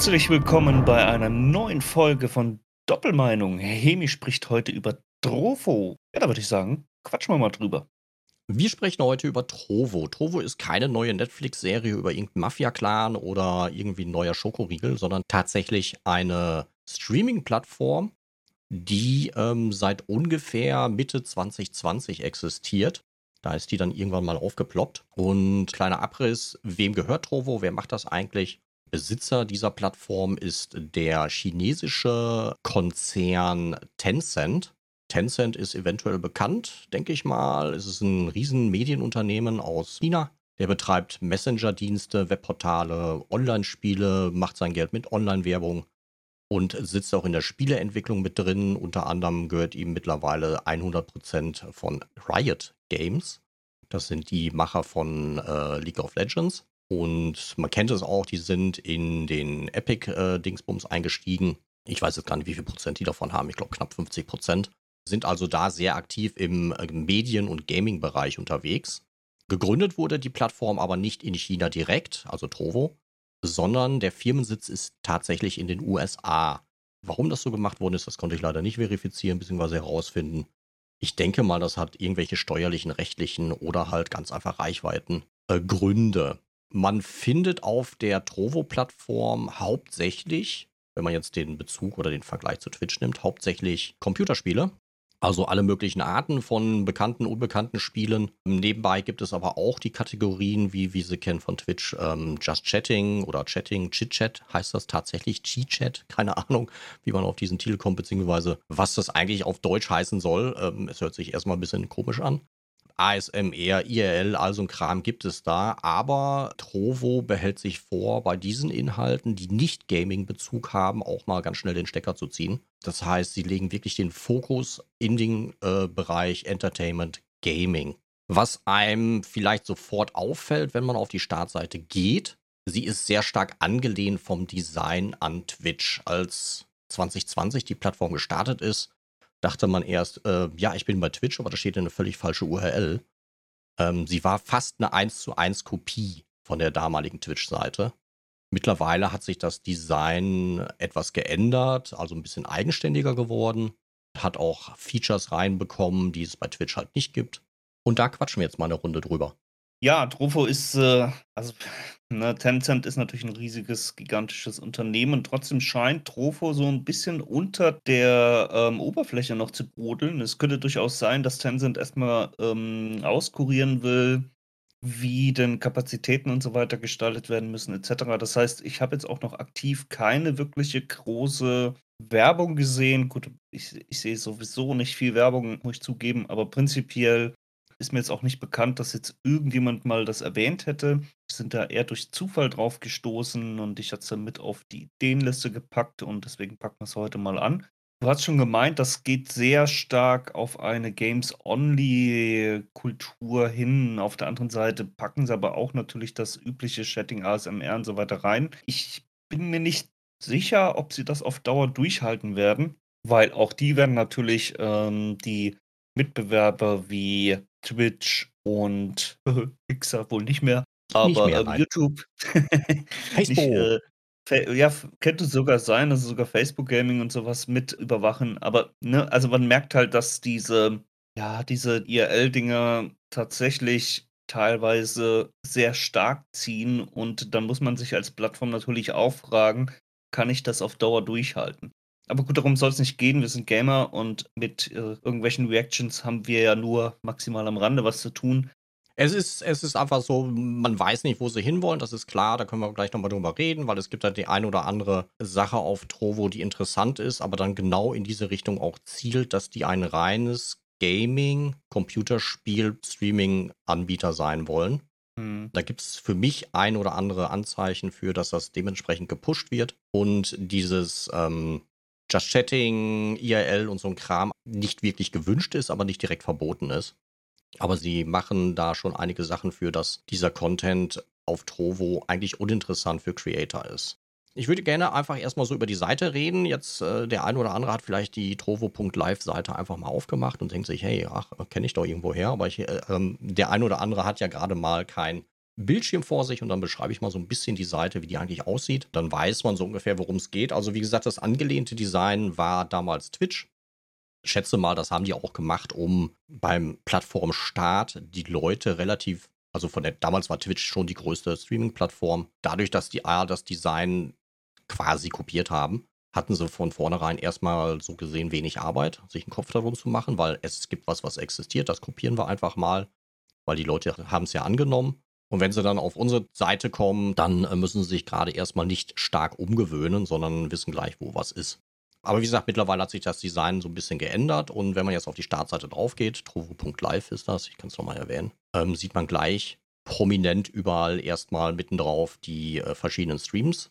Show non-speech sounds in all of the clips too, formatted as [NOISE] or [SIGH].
Herzlich willkommen bei einer neuen Folge von Doppelmeinung. Hemi spricht heute über Trofo. Ja, da würde ich sagen, quatschen wir mal drüber. Wir sprechen heute über Trovo. Trovo ist keine neue Netflix-Serie über irgendeinen Mafia-Clan oder irgendwie ein neuer Schokoriegel, sondern tatsächlich eine Streaming-Plattform, die ähm, seit ungefähr Mitte 2020 existiert. Da ist die dann irgendwann mal aufgeploppt. Und kleiner Abriss, wem gehört Trovo? Wer macht das eigentlich? Besitzer dieser Plattform ist der chinesische Konzern Tencent. Tencent ist eventuell bekannt, denke ich mal. Es ist ein riesen Medienunternehmen aus China. Der betreibt Messenger-Dienste, Webportale, Online-Spiele, macht sein Geld mit Online-Werbung und sitzt auch in der Spieleentwicklung mit drin. Unter anderem gehört ihm mittlerweile 100% von Riot Games. Das sind die Macher von äh, League of Legends. Und man kennt es auch, die sind in den Epic-Dingsbums äh, eingestiegen. Ich weiß jetzt gar nicht, wie viel Prozent die davon haben. Ich glaube knapp 50 Prozent. Sind also da sehr aktiv im äh, Medien- und Gaming-Bereich unterwegs. Gegründet wurde die Plattform aber nicht in China direkt, also Trovo, sondern der Firmensitz ist tatsächlich in den USA. Warum das so gemacht worden ist, das konnte ich leider nicht verifizieren bzw. herausfinden. Ich denke mal, das hat irgendwelche steuerlichen, rechtlichen oder halt ganz einfach Reichweiten äh, Gründe. Man findet auf der Trovo-Plattform hauptsächlich, wenn man jetzt den Bezug oder den Vergleich zu Twitch nimmt, hauptsächlich Computerspiele. Also alle möglichen Arten von bekannten, unbekannten Spielen. Nebenbei gibt es aber auch die Kategorien, wie wir sie kennen von Twitch, ähm, Just Chatting oder Chatting, Chit-Chat heißt das tatsächlich, Cheat-Chat, [LAUGHS] keine Ahnung, wie man auf diesen Titel kommt, beziehungsweise was das eigentlich auf Deutsch heißen soll. Ähm, es hört sich erstmal ein bisschen komisch an. ASMR, IRL, also ein Kram gibt es da, aber Trovo behält sich vor, bei diesen Inhalten, die nicht Gaming-Bezug haben, auch mal ganz schnell den Stecker zu ziehen. Das heißt, sie legen wirklich den Fokus in den äh, Bereich Entertainment Gaming. Was einem vielleicht sofort auffällt, wenn man auf die Startseite geht, sie ist sehr stark angelehnt vom Design an Twitch. Als 2020 die Plattform gestartet ist, dachte man erst, äh, ja, ich bin bei Twitch, aber da steht eine völlig falsche URL. Ähm, sie war fast eine 1 zu 1 Kopie von der damaligen Twitch-Seite. Mittlerweile hat sich das Design etwas geändert, also ein bisschen eigenständiger geworden, hat auch Features reinbekommen, die es bei Twitch halt nicht gibt. Und da quatschen wir jetzt mal eine Runde drüber. Ja, Trofo ist, äh, also ne, Tencent ist natürlich ein riesiges, gigantisches Unternehmen. Trotzdem scheint Trofo so ein bisschen unter der ähm, Oberfläche noch zu brodeln. Es könnte durchaus sein, dass Tencent erstmal ähm, auskurieren will, wie denn Kapazitäten und so weiter gestaltet werden müssen, etc. Das heißt, ich habe jetzt auch noch aktiv keine wirkliche große Werbung gesehen. Gut, ich, ich sehe sowieso nicht viel Werbung, muss ich zugeben, aber prinzipiell ist mir jetzt auch nicht bekannt, dass jetzt irgendjemand mal das erwähnt hätte. Wir sind da eher durch Zufall drauf gestoßen und ich hatte es dann mit auf die Ideenliste gepackt und deswegen packen wir es heute mal an. Du hast schon gemeint, das geht sehr stark auf eine Games-Only-Kultur hin. Auf der anderen Seite packen sie aber auch natürlich das übliche Chatting, ASMR und so weiter rein. Ich bin mir nicht sicher, ob sie das auf Dauer durchhalten werden, weil auch die werden natürlich ähm, die Mitbewerber wie Twitch und [LAUGHS] Mixer wohl nicht mehr, aber nicht mehr, ähm, YouTube. [LAUGHS] Facebook. nicht, äh, ja, könnte sogar sein, dass sogar Facebook Gaming und sowas mit überwachen. Aber ne, also man merkt halt, dass diese, ja, diese IRL-Dinger tatsächlich teilweise sehr stark ziehen und dann muss man sich als Plattform natürlich auch fragen, kann ich das auf Dauer durchhalten? Aber gut, darum soll es nicht gehen. Wir sind Gamer und mit äh, irgendwelchen Reactions haben wir ja nur maximal am Rande was zu tun. Es ist, es ist einfach so, man weiß nicht, wo sie hinwollen, das ist klar, da können wir gleich nochmal drüber reden, weil es gibt da die ein oder andere Sache auf Trovo, die interessant ist, aber dann genau in diese Richtung auch zielt, dass die ein reines Gaming, Computerspiel, Streaming-Anbieter sein wollen. Hm. Da gibt es für mich ein oder andere Anzeichen für, dass das dementsprechend gepusht wird und dieses ähm, Just Chatting, IRL und so ein Kram nicht wirklich gewünscht ist, aber nicht direkt verboten ist. Aber sie machen da schon einige Sachen für, dass dieser Content auf Trovo eigentlich uninteressant für Creator ist. Ich würde gerne einfach erstmal so über die Seite reden. Jetzt äh, der eine oder andere hat vielleicht die trovo.live-Seite einfach mal aufgemacht und denkt sich, hey, ach, kenne ich doch irgendwo her. Aber ich, äh, ähm, der eine oder andere hat ja gerade mal kein Bildschirm vor sich und dann beschreibe ich mal so ein bisschen die Seite, wie die eigentlich aussieht. Dann weiß man so ungefähr, worum es geht. Also wie gesagt, das angelehnte Design war damals Twitch. Schätze mal, das haben die auch gemacht, um beim Plattformstart die Leute relativ, also von der, damals war Twitch schon die größte Streaming-Plattform. Dadurch, dass die A das Design quasi kopiert haben, hatten sie von vornherein erstmal so gesehen wenig Arbeit, sich einen Kopf darum zu machen, weil es gibt was, was existiert, das kopieren wir einfach mal, weil die Leute haben es ja angenommen. Und wenn sie dann auf unsere Seite kommen, dann äh, müssen sie sich gerade erstmal nicht stark umgewöhnen, sondern wissen gleich, wo was ist. Aber wie gesagt, mittlerweile hat sich das Design so ein bisschen geändert und wenn man jetzt auf die Startseite drauf geht, trovo.live ist das, ich kann es nochmal erwähnen, ähm, sieht man gleich prominent überall erstmal mitten drauf die äh, verschiedenen Streams.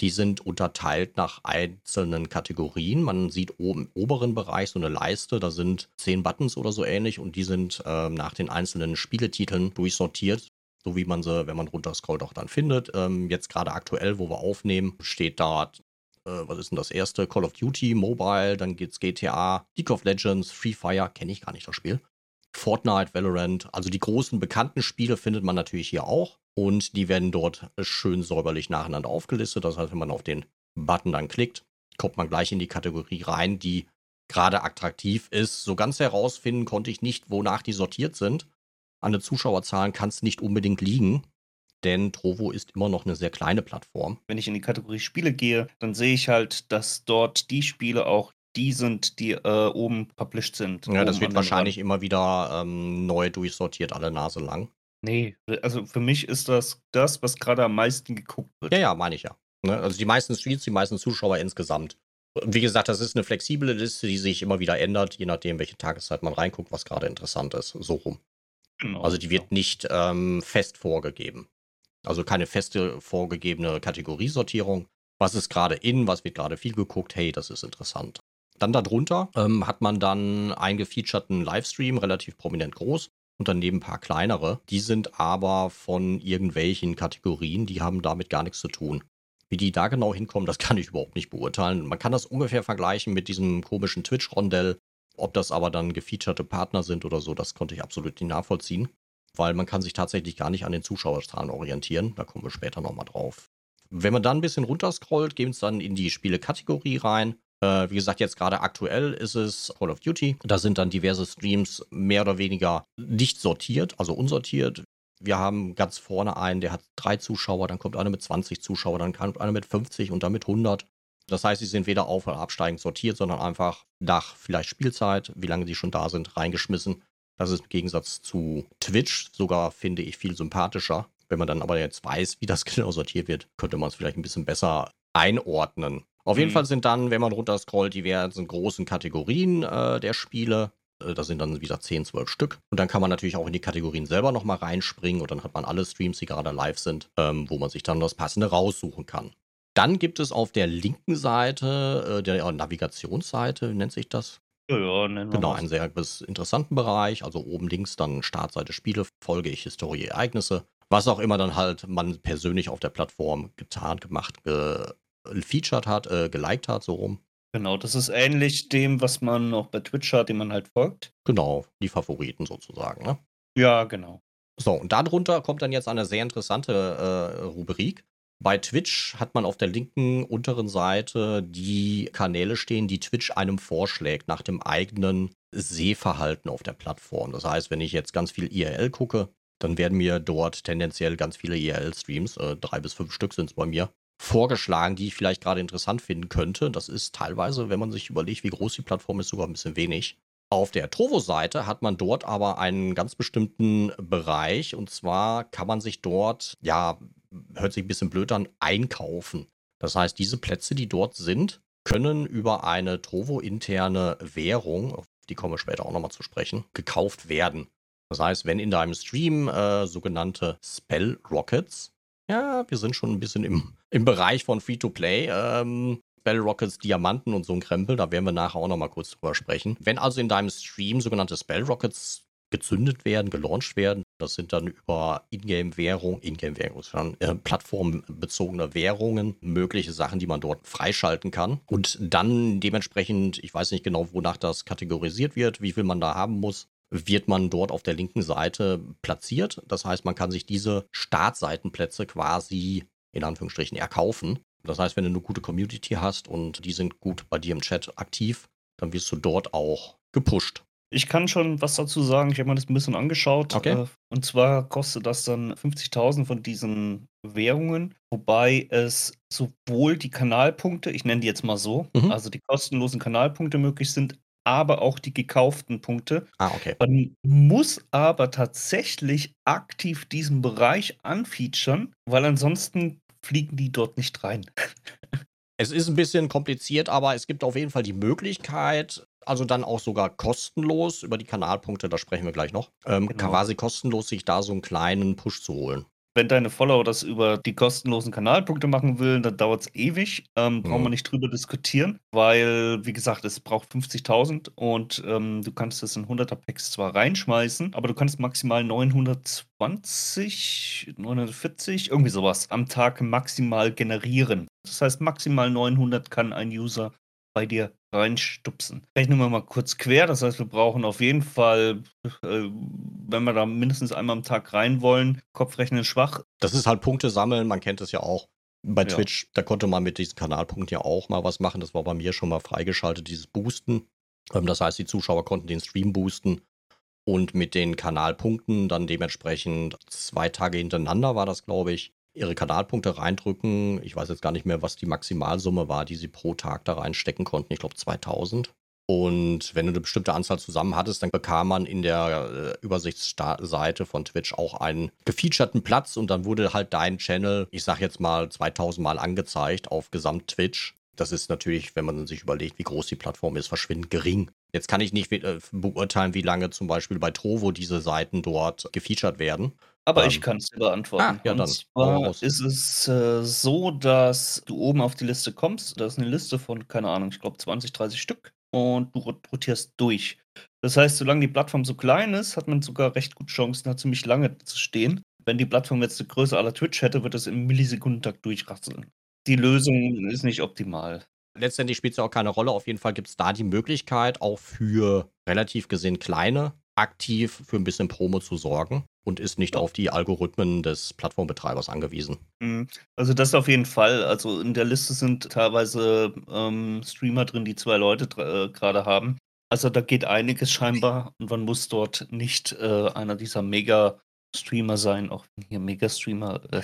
Die sind unterteilt nach einzelnen Kategorien. Man sieht oben im oberen Bereich so eine Leiste, da sind zehn Buttons oder so ähnlich und die sind äh, nach den einzelnen Spieletiteln durchsortiert so wie man sie, wenn man runterscrollt, auch dann findet. Ähm, jetzt gerade aktuell, wo wir aufnehmen, steht dort, äh, was ist denn das erste? Call of Duty, Mobile, dann geht's GTA, League of Legends, Free Fire, kenne ich gar nicht das Spiel. Fortnite, Valorant, also die großen bekannten Spiele findet man natürlich hier auch und die werden dort schön säuberlich nacheinander aufgelistet. Das heißt, wenn man auf den Button dann klickt, kommt man gleich in die Kategorie rein, die gerade attraktiv ist. So ganz herausfinden konnte ich nicht, wonach die sortiert sind an den Zuschauerzahlen kann es nicht unbedingt liegen, denn Trovo ist immer noch eine sehr kleine Plattform. Wenn ich in die Kategorie Spiele gehe, dann sehe ich halt, dass dort die Spiele auch die sind, die äh, oben published sind. Ja, das wird wahrscheinlich Rand. immer wieder ähm, neu durchsortiert, alle Nase lang. Nee, also für mich ist das das, was gerade am meisten geguckt wird. Ja, ja, meine ich ja. Ne? Also die meisten Streets, die meisten Zuschauer insgesamt. Wie gesagt, das ist eine flexible Liste, die sich immer wieder ändert, je nachdem, welche Tageszeit man reinguckt, was gerade interessant ist. So rum. Genau, also die wird nicht ähm, fest vorgegeben. Also keine feste vorgegebene Kategoriesortierung. Was ist gerade in, was wird gerade viel geguckt, hey, das ist interessant. Dann darunter ähm, hat man dann einen gefeaturten Livestream, relativ prominent groß, und daneben ein paar kleinere. Die sind aber von irgendwelchen Kategorien, die haben damit gar nichts zu tun. Wie die da genau hinkommen, das [LAUGHS] kann ich überhaupt nicht beurteilen. Man kann das ungefähr vergleichen mit diesem komischen Twitch-Rondell, ob das aber dann gefeaturete Partner sind oder so, das konnte ich absolut nicht nachvollziehen, weil man kann sich tatsächlich gar nicht an den Zuschauerzahlen orientieren. Da kommen wir später nochmal drauf. Wenn man dann ein bisschen runterscrollt, gehen es dann in die Spielekategorie rein. Äh, wie gesagt, jetzt gerade aktuell ist es Call of Duty. Da sind dann diverse Streams mehr oder weniger nicht sortiert, also unsortiert. Wir haben ganz vorne einen, der hat drei Zuschauer, dann kommt einer mit 20 Zuschauern, dann kommt einer mit 50 und dann mit 100. Das heißt, sie sind weder auf- oder absteigend sortiert, sondern einfach nach vielleicht Spielzeit, wie lange sie schon da sind, reingeschmissen. Das ist im Gegensatz zu Twitch sogar, finde ich, viel sympathischer. Wenn man dann aber jetzt weiß, wie das [LAUGHS] genau sortiert wird, könnte man es vielleicht ein bisschen besser einordnen. Auf mhm. jeden Fall sind dann, wenn man runterscrollt, diverse großen Kategorien äh, der Spiele. Äh, da sind dann wieder 10, 12 Stück. Und dann kann man natürlich auch in die Kategorien selber nochmal reinspringen und dann hat man alle Streams, die gerade live sind, ähm, wo man sich dann das Passende raussuchen kann. Dann gibt es auf der linken Seite, äh, der Navigationsseite, nennt sich das? Ja, ja, nennen wir Genau, einen sehr interessanten Bereich. Also oben links dann Startseite Spiele, folge ich Historie, Ereignisse. Was auch immer dann halt man persönlich auf der Plattform getan, gemacht, gefeatured hat, äh, geliked hat, so rum. Genau, das ist ähnlich dem, was man auch bei Twitch hat, dem man halt folgt. Genau, die Favoriten sozusagen, ne? Ja, genau. So, und darunter kommt dann jetzt eine sehr interessante äh, Rubrik. Bei Twitch hat man auf der linken unteren Seite die Kanäle stehen, die Twitch einem vorschlägt nach dem eigenen Sehverhalten auf der Plattform. Das heißt, wenn ich jetzt ganz viel IRL gucke, dann werden mir dort tendenziell ganz viele IRL-Streams, äh, drei bis fünf Stück sind es bei mir, vorgeschlagen, die ich vielleicht gerade interessant finden könnte. Das ist teilweise, wenn man sich überlegt, wie groß die Plattform ist, sogar ein bisschen wenig. Auf der Trovo-Seite hat man dort aber einen ganz bestimmten Bereich und zwar kann man sich dort ja hört sich ein bisschen blöd an, einkaufen. Das heißt, diese Plätze, die dort sind, können über eine Trovo-interne Währung, auf die kommen wir später auch nochmal zu sprechen, gekauft werden. Das heißt, wenn in deinem Stream äh, sogenannte Spell Rockets, ja, wir sind schon ein bisschen im, im Bereich von Free-to-Play, ähm, Spell Rockets, Diamanten und so ein Krempel, da werden wir nachher auch nochmal kurz drüber sprechen. Wenn also in deinem Stream sogenannte Spell Rockets gezündet werden, gelauncht werden. Das sind dann über Ingame-Währung, Ingame-Währung äh, plattformbezogene Währungen, mögliche Sachen, die man dort freischalten kann. Und dann dementsprechend, ich weiß nicht genau, wonach das kategorisiert wird, wie viel man da haben muss. wird man dort auf der linken Seite platziert. Das heißt, man kann sich diese Startseitenplätze quasi in Anführungsstrichen erkaufen. Das heißt, wenn du eine gute Community hast und die sind gut bei dir im Chat aktiv, dann wirst du dort auch gepusht. Ich kann schon was dazu sagen. Ich habe mir das ein bisschen angeschaut. Okay. Äh, und zwar kostet das dann 50.000 von diesen Währungen, wobei es sowohl die Kanalpunkte, ich nenne die jetzt mal so, Mhm. also die kostenlosen Kanalpunkte möglich sind, aber auch die gekauften Punkte. Ah, okay. Man muss aber tatsächlich aktiv diesen Bereich anfeaturen, weil ansonsten fliegen die dort nicht rein. [LAUGHS] Es ist ein bisschen kompliziert, aber es gibt auf jeden Fall die Möglichkeit, also dann auch sogar kostenlos über die Kanalpunkte, da sprechen wir gleich noch, ähm, Genau. quasi kostenlos sich da so einen kleinen Push zu holen. Wenn deine Follower das über die kostenlosen Kanalpunkte machen will, dann dauert es ewig. Ähm, brauchen wir nicht drüber diskutieren, weil, wie gesagt, es braucht 50.000 und ähm, du kannst es in 100er Packs zwar reinschmeißen, aber du kannst maximal 920, 940, irgendwie sowas am Tag maximal generieren. Das heißt, maximal 900 kann ein User bei dir reinstupsen. Rechnen wir mal kurz quer. Das heißt, wir brauchen auf jeden Fall, äh, wenn wir da mindestens einmal am Tag rein wollen, Kopfrechnen schwach. Das ist halt Punkte sammeln, man kennt es ja auch. Bei Ja. Twitch, da konnte man mit diesen Kanalpunkten ja auch mal was machen. Das war bei mir schon mal freigeschaltet, dieses Boosten. Ähm, das heißt, die Zuschauer konnten den Stream boosten und mit den Kanalpunkten dann dementsprechend zwei Tage hintereinander war das, glaube ich, ihre Kanalpunkte reindrücken. Ich weiß jetzt gar nicht mehr, was die Maximalsumme war, die sie pro Tag da reinstecken konnten. Ich glaube 2000. Und wenn du eine bestimmte Anzahl zusammen hattest, dann bekam man in der äh, Übersichtsseite von Twitch auch einen gefeaturten Platz und dann wurde halt dein Channel, ich sag jetzt mal 2000 Mal angezeigt auf Gesamt-Twitch. Das ist natürlich, wenn man sich überlegt, wie groß die Plattform ist, verschwindend gering. Jetzt kann ich nicht äh, beurteilen, wie lange zum Beispiel bei Trovo diese Seiten dort gefeatured werden. Aber Ähm, ich kann es dir beantworten. ah, ja, Und dann zwar ist es äh, so, dass du oben auf die Liste kommst. Da ist eine Liste von, keine Ahnung, ich glaube 20, 30 Stück. Und du rot- rotierst durch. Das heißt, solange die Plattform so klein ist, hat man sogar recht gute Chancen, da ziemlich lange zu stehen. Wenn die Plattform jetzt die Größe aller Twitch hätte, wird es im Millisekundentakt durchrasseln. Die Lösung ist nicht optimal. letztendlich spielt es ja auch keine Rolle. Auf jeden Fall gibt es da die Möglichkeit, auch für relativ gesehen kleine aktiv für ein bisschen Promo zu sorgen und ist nicht Ja. auf die Algorithmen des Plattformbetreibers angewiesen. Mhm. Also das auf jeden Fall. Also in der Liste sind teilweise ähm, Streamer drin, die zwei Leute äh, gerade haben. Also da geht einiges scheinbar und man muss dort nicht äh, einer dieser Mega-Streamer sein, auch wenn hier Mega-Streamer. Äh,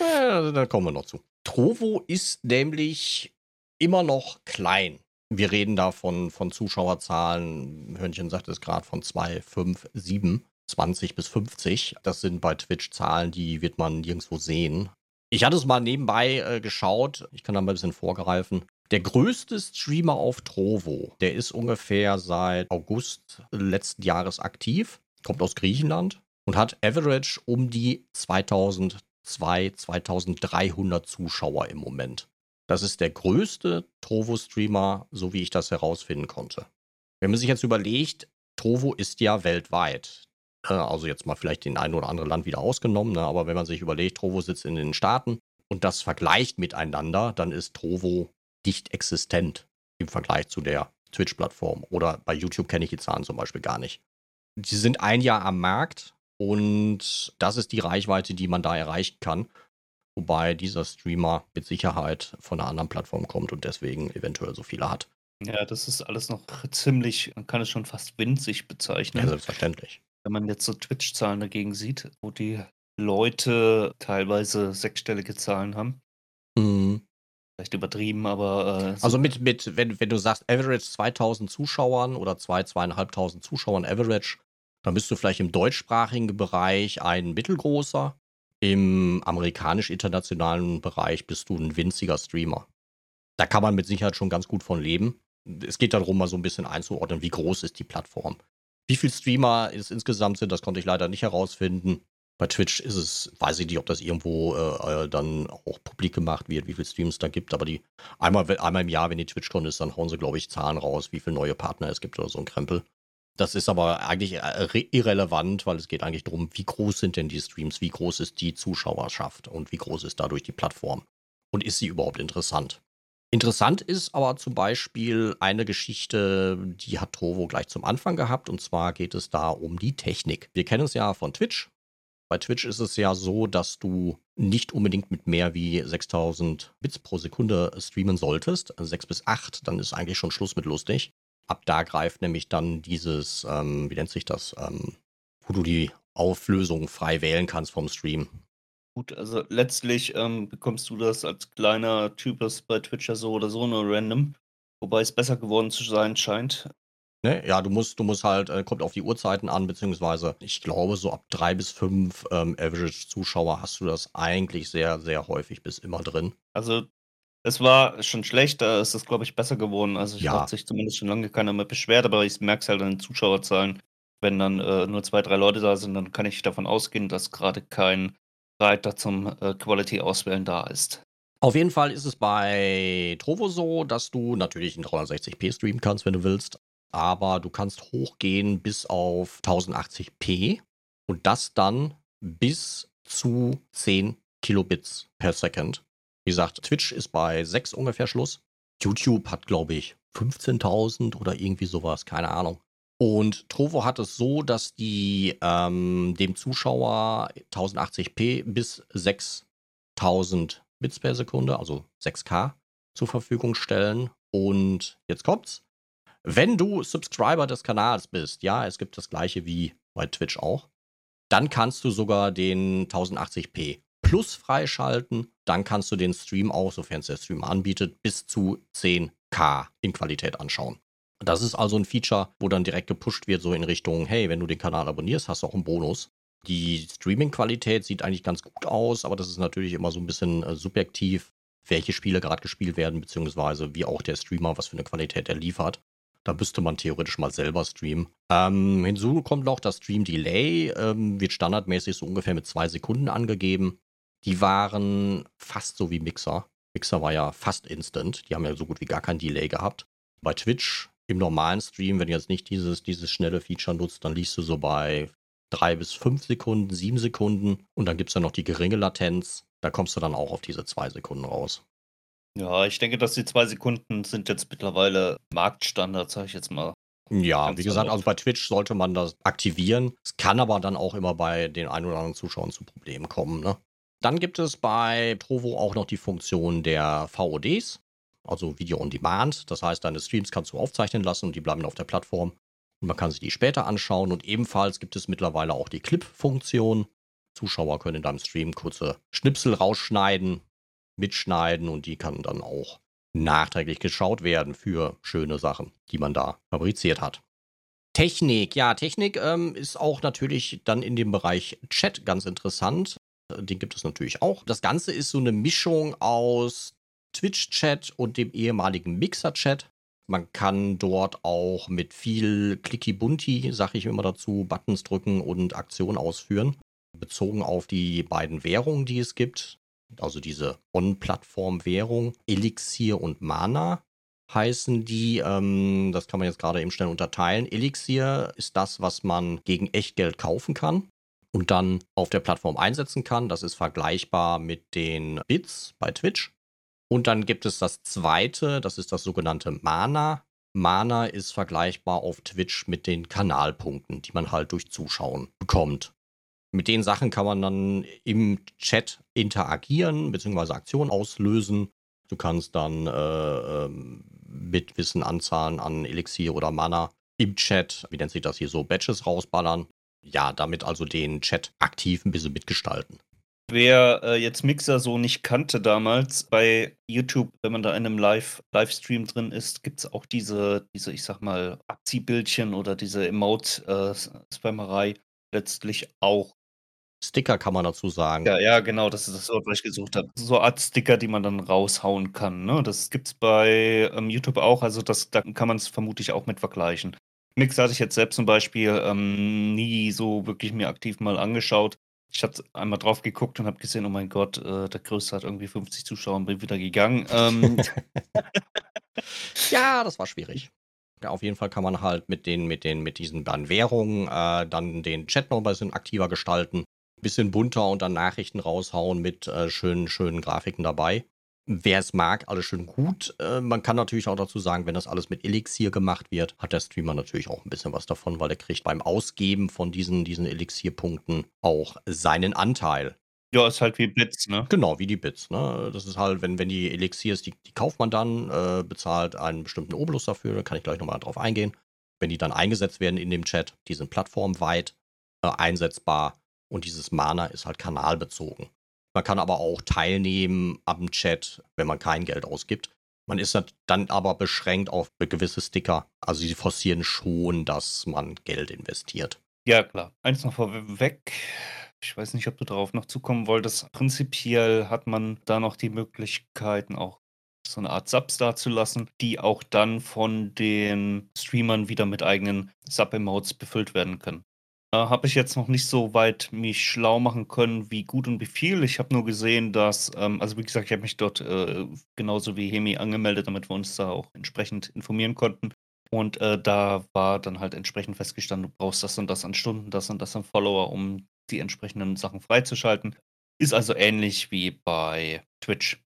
Äh, da kommen wir noch zu. Trovo ist nämlich immer noch klein. Wir reden da von, von Zuschauerzahlen, Hörnchen sagt es gerade, von 2, 5, 7, 20 bis 50. Das sind bei Twitch Zahlen, die wird man nirgendwo sehen. Ich hatte es mal nebenbei äh, geschaut, ich kann da mal ein bisschen vorgreifen. Der größte Streamer auf Trovo, der ist ungefähr seit August letzten Jahres aktiv, kommt aus Griechenland und hat average um die 2000 2, 2300 Zuschauer im Moment. Das ist der größte Trovo-Streamer, so wie ich das herausfinden konnte. Wenn man sich jetzt überlegt, Trovo ist ja weltweit. Äh, Also jetzt mal vielleicht den ein oder anderen Land wieder ausgenommen, ne? aber wenn man sich überlegt, Trovo sitzt in den Staaten und das vergleicht miteinander, dann ist Trovo nicht existent im Vergleich zu der Twitch-Plattform. Oder bei YouTube kenne ich die Zahlen zum Beispiel gar nicht. Die sind ein Jahr am Markt und das ist die Reichweite, die man da erreichen kann. Wobei dieser Streamer mit Sicherheit von einer anderen Plattform kommt und deswegen eventuell so viele hat. ja, das ist alles noch ziemlich, man kann es schon fast winzig bezeichnen. Ja, selbstverständlich. Wenn man jetzt so Twitch-Zahlen dagegen sieht, wo die Leute teilweise sechsstellige Zahlen haben. Mhm. Vielleicht übertrieben, aber. Äh, so- Also mit, mit wenn, wenn du sagst Average 2000 Zuschauern oder 2, 2500 Zuschauern Average, dann bist du vielleicht im deutschsprachigen Bereich ein mittelgroßer. Im amerikanisch-internationalen Bereich bist du ein winziger Streamer. Da kann man mit Sicherheit schon ganz gut von leben. Es geht darum, mal so ein bisschen einzuordnen, wie groß ist die Plattform. Wie viele Streamer es insgesamt sind, das konnte ich leider nicht herausfinden. Bei Twitch ist es, weiß ich nicht, ob das irgendwo äh, äh, dann auch publik gemacht wird, wie viele Streams da gibt, aber die einmal, einmal im Jahr, wenn die TwitchCon ist, dann hauen sie, glaube ich, Zahlen raus, wie viele neue Partner es gibt oder so ein Krempel. Das ist aber eigentlich äh, irrelevant, weil es geht eigentlich darum, wie groß sind denn die Streams, wie groß ist die Zuschauerschaft und wie groß ist dadurch die Plattform und ist sie überhaupt interessant. Interessant ist aber zum Beispiel eine Geschichte, die hat Trovo gleich zum Anfang gehabt. Und zwar geht es da um die Technik. Wir kennen es ja von Twitch. Bei Twitch ist es ja so, dass du nicht unbedingt mit mehr wie 6000 Bits pro Sekunde streamen solltest. 6 bis 8, dann ist eigentlich schon Schluss mit lustig. Ab da greift nämlich dann dieses, ähm, wie nennt sich das, ähm, wo du die Auflösung frei wählen kannst vom Stream. Gut, also letztlich ähm, bekommst du das als kleiner Typ, das bei Twitch ja so oder so nur random, wobei es besser geworden zu sein scheint. Ne? Ja, du musst, du musst halt, äh, kommt auf die Uhrzeiten an, beziehungsweise ich glaube, so ab drei bis fünf ähm, Average-Zuschauer hast du das eigentlich sehr, sehr häufig bis immer drin. Also es war schon schlecht, da ist es, glaube ich, besser geworden. Also ich Ja. hat sich zumindest schon lange keiner mehr beschwert, aber ich merke es halt an den Zuschauerzahlen. Wenn dann äh, nur zwei, drei Leute da sind, dann kann ich davon ausgehen, dass gerade kein Reiter zum äh, Quality-Auswählen da ist. Auf jeden Fall ist es bei Trovo so, dass du natürlich in 360p streamen kannst, wenn du willst, aber du kannst hochgehen bis auf 1080p und das dann bis zu 10 Kilobits per Second. Wie gesagt, Twitch ist bei 6 ungefähr Schluss. YouTube hat, glaube ich, 15.000 oder irgendwie sowas, keine Ahnung. Und Trovo hat es so, dass die ähm, dem Zuschauer 1080p bis 6000 Bits per Sekunde, also 6K, zur Verfügung stellen. Und jetzt kommt's. Wenn du Subscriber des Kanals bist, ja, es gibt das gleiche wie bei Twitch auch, dann kannst du sogar den 1080p Plus freischalten. Dann kannst du den Stream auch, sofern es der Stream anbietet, bis zu 10K in Qualität anschauen. Das ist also ein Feature, wo dann direkt gepusht wird, so in Richtung, hey, wenn du den Kanal abonnierst, hast du auch einen Bonus. Die Streaming-Qualität sieht eigentlich ganz gut aus, aber das ist natürlich immer so ein bisschen äh, subjektiv, welche Spiele gerade gespielt werden, beziehungsweise wie auch der Streamer, was für eine Qualität er liefert. Da müsste man theoretisch mal selber streamen. Ähm, hinzu kommt noch das Stream Delay, ähm, wird standardmäßig so ungefähr mit zwei Sekunden angegeben. Die waren fast so wie Mixer. Mixer war ja fast instant. Die haben ja so gut wie gar kein Delay gehabt. Bei Twitch im normalen Stream, wenn du jetzt nicht dieses, dieses schnelle Feature nutzt, dann liegst du so bei drei bis fünf Sekunden, sieben Sekunden und dann gibt es ja noch die geringe Latenz. Da kommst du dann auch auf diese zwei Sekunden raus. Ja, ich denke, dass die zwei Sekunden sind jetzt mittlerweile Marktstandard, sage ich jetzt mal. Ja, Ganz wie gesagt, salopp. also bei Twitch sollte man das aktivieren. Es kann aber dann auch immer bei den ein oder anderen Zuschauern zu Problemen kommen. Ne? Dann gibt es bei Trovo auch noch die Funktion der VODs, also Video on Demand. Das heißt, deine Streams kannst du aufzeichnen lassen und die bleiben auf der Plattform. Und man kann sich die später anschauen. Und ebenfalls gibt es mittlerweile auch die Clip-Funktion. Zuschauer können in deinem Stream kurze Schnipsel rausschneiden, mitschneiden und die kann dann auch nachträglich geschaut werden für schöne Sachen, die man da fabriziert hat. Technik, ja, Technik ähm, ist auch natürlich dann in dem Bereich Chat ganz interessant. Den gibt es natürlich auch. Das Ganze ist so eine Mischung aus Twitch-Chat und dem ehemaligen Mixer-Chat. Man kann dort auch mit viel Clicky-Bunti, sag ich immer dazu, Buttons drücken und Aktionen ausführen. Bezogen auf die beiden Währungen, die es gibt. Also diese On-Plattform-Währung, Elixir und Mana heißen die. Ähm, das kann man jetzt gerade eben schnell unterteilen. Elixir ist das, was man gegen Echtgeld kaufen kann und dann auf der Plattform einsetzen kann. Das ist vergleichbar mit den Bits bei Twitch. Und dann gibt es das zweite, das ist das sogenannte Mana. Mana ist vergleichbar auf Twitch mit den Kanalpunkten, die man halt durch Zuschauen bekommt. Mit den Sachen kann man dann im Chat interagieren bzw. Aktionen auslösen. Du kannst dann äh, ähm, mit gewissen Anzahlen an Elixier oder Mana im Chat, wie nennt sich das hier so, Badges rausballern. Ja, damit also den Chat aktiv ein bisschen mitgestalten. Wer äh, jetzt Mixer so nicht kannte damals, bei YouTube, wenn man da in einem Live Livestream drin ist, gibt es auch diese, diese, ich sag mal, Abziehbildchen oder diese Emote-Spammerei letztlich auch. Sticker kann man dazu sagen. Ja, ja, genau, das ist das Wort, was ich gesucht habe. So Art Sticker, die man dann raushauen kann. Ne? Das gibt's bei ähm, YouTube auch, also das, da kann man es vermutlich auch mit vergleichen. Mix hatte ich jetzt selbst zum Beispiel ähm, nie so wirklich mir aktiv mal angeschaut. Ich hatte einmal drauf geguckt und habe gesehen, oh mein Gott, äh, der Größte hat irgendwie 50 Zuschauer und bin wieder gegangen. Ähm, [LAUGHS] Ja, das war schwierig. Ja, auf jeden Fall kann man halt mit den, mit den, mit diesen beiden Währungen äh, dann den Chat noch ein bisschen aktiver gestalten, bisschen bunter und dann Nachrichten raushauen mit äh, schönen, schönen Grafiken dabei. Wer es mag, alles schön gut. Äh, man kann natürlich auch dazu sagen, wenn das alles mit Elixier gemacht wird, hat der Streamer natürlich auch ein bisschen was davon, weil er kriegt beim Ausgeben von diesen, diesen Elixierpunkten auch seinen Anteil. Ja, ist halt wie Bits, ne? Genau, wie die Bits. Ne? Das ist halt, wenn, wenn die Elixiers, die, die kauft man dann, äh, bezahlt einen bestimmten Obolus dafür, da kann ich gleich nochmal drauf eingehen. Wenn die dann eingesetzt werden in dem Chat, die sind plattformweit äh, einsetzbar und dieses Mana ist halt kanalbezogen. Man kann aber auch teilnehmen am Chat, wenn man kein Geld ausgibt. Man ist dann aber beschränkt auf gewisse Sticker. Also sie forcieren schon, dass man Geld investiert. Ja, klar. Eins noch vorweg. Ich weiß nicht, ob du darauf noch zukommen wolltest. Prinzipiell hat man da noch die Möglichkeiten, auch so eine Art Subs dazulassen, die auch dann von den Streamern wieder mit eigenen Sub-Emotes befüllt werden können. Äh, habe ich jetzt noch nicht so weit mich schlau machen können, wie gut und wie viel. Ich habe nur gesehen, dass, ähm, also wie gesagt, ich habe mich dort äh, genauso wie Hemi angemeldet, damit wir uns da auch entsprechend informieren konnten. Und äh, da war dann halt entsprechend festgestanden, du brauchst das und das an Stunden, das und das an Follower, um die entsprechenden Sachen freizuschalten. Ist also ähnlich wie bei Twitch.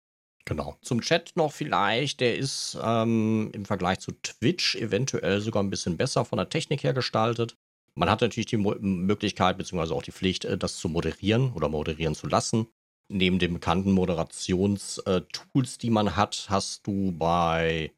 Genau. Zum Chat noch vielleicht, der ist ähm, im Vergleich zu Twitch eventuell sogar ein bisschen besser von der Technik her gestaltet. Man hat natürlich die Mo Möglichkeit, beziehungsweise auch die Pflicht, äh, das zu moderieren oder moderieren zu lassen. Neben den bekannten Moderationstools, die man hat, hast du bei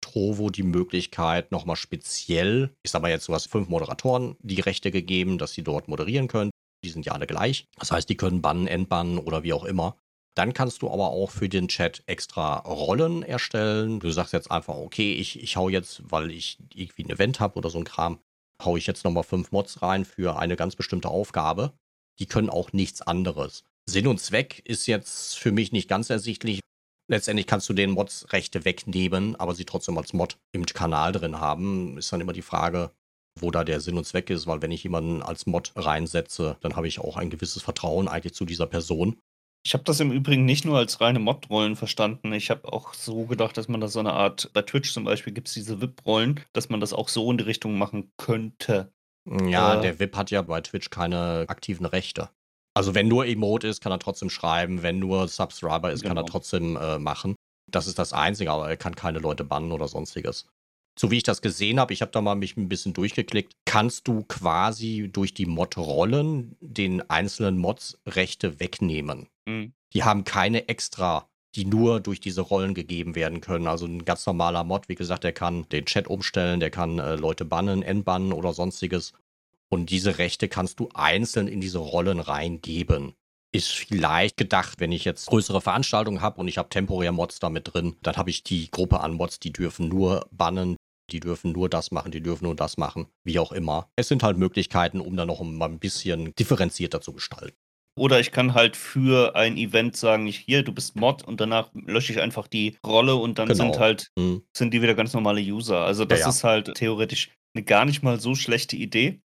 Trovo die Möglichkeit, nochmal speziell, ich sag mal jetzt, du hast fünf Moderatoren die Rechte gegeben, dass sie dort moderieren können. Die sind ja alle gleich. Das heißt, die können bannen, entbannen oder wie auch immer. Dann kannst du aber auch für den Chat extra Rollen erstellen. Du sagst jetzt einfach, okay, ich, ich hau jetzt, weil ich irgendwie ein Event habe oder so ein Kram, haue ich jetzt nochmal fünf Mods rein für eine ganz bestimmte Aufgabe. Die können auch nichts anderes. Sinn und Zweck ist jetzt für mich nicht ganz ersichtlich. Letztendlich kannst du den Mods Rechte wegnehmen, aber sie trotzdem als Mod im Kanal drin haben. Ist dann immer die Frage, wo da der Sinn und Zweck ist, weil wenn ich jemanden als Mod reinsetze, dann habe ich auch ein gewisses Vertrauen eigentlich zu dieser Person. Ich habe das im Übrigen nicht nur als reine Mod-Rollen verstanden. Ich habe auch so gedacht, dass man da so eine Art, bei Twitch zum Beispiel gibt es diese VIP-Rollen, dass man das auch so in die Richtung machen könnte. Ja, äh, der VIP hat ja bei Twitch keine aktiven Rechte. Also wenn nur Emote ist, kann er trotzdem schreiben. Wenn nur Subscriber ist, genau. kann er genau. trotzdem äh, machen. Das ist das Einzige, aber er kann keine Leute bannen oder sonstiges. So wie ich das gesehen habe, ich habe da mal mich ein bisschen durchgeklickt, kannst du quasi durch die Mod-Rollen den einzelnen Mods Rechte wegnehmen. Mhm. Die haben keine extra, die nur durch diese Rollen gegeben werden können. Also ein ganz normaler Mod, wie gesagt, der kann den Chat umstellen, der kann äh, Leute bannen, entbannen oder sonstiges. Und diese Rechte kannst du einzeln in diese Rollen reingeben. Ist vielleicht gedacht, wenn ich jetzt größere Veranstaltungen habe und ich habe temporär Mods damit drin, dann habe ich die Gruppe an Mods, die dürfen nur bannen, die dürfen nur das machen, die dürfen nur das machen, wie auch immer. Es sind halt Möglichkeiten, um dann noch mal ein bisschen differenzierter zu gestalten. Oder ich kann halt für ein Event sagen, ich, hier, du bist Mod und danach lösche ich einfach die Rolle und dann genau. sind halt, mhm. sind die wieder ganz normale User. Also das ja, ja. ist halt theoretisch eine gar nicht mal so schlechte Idee.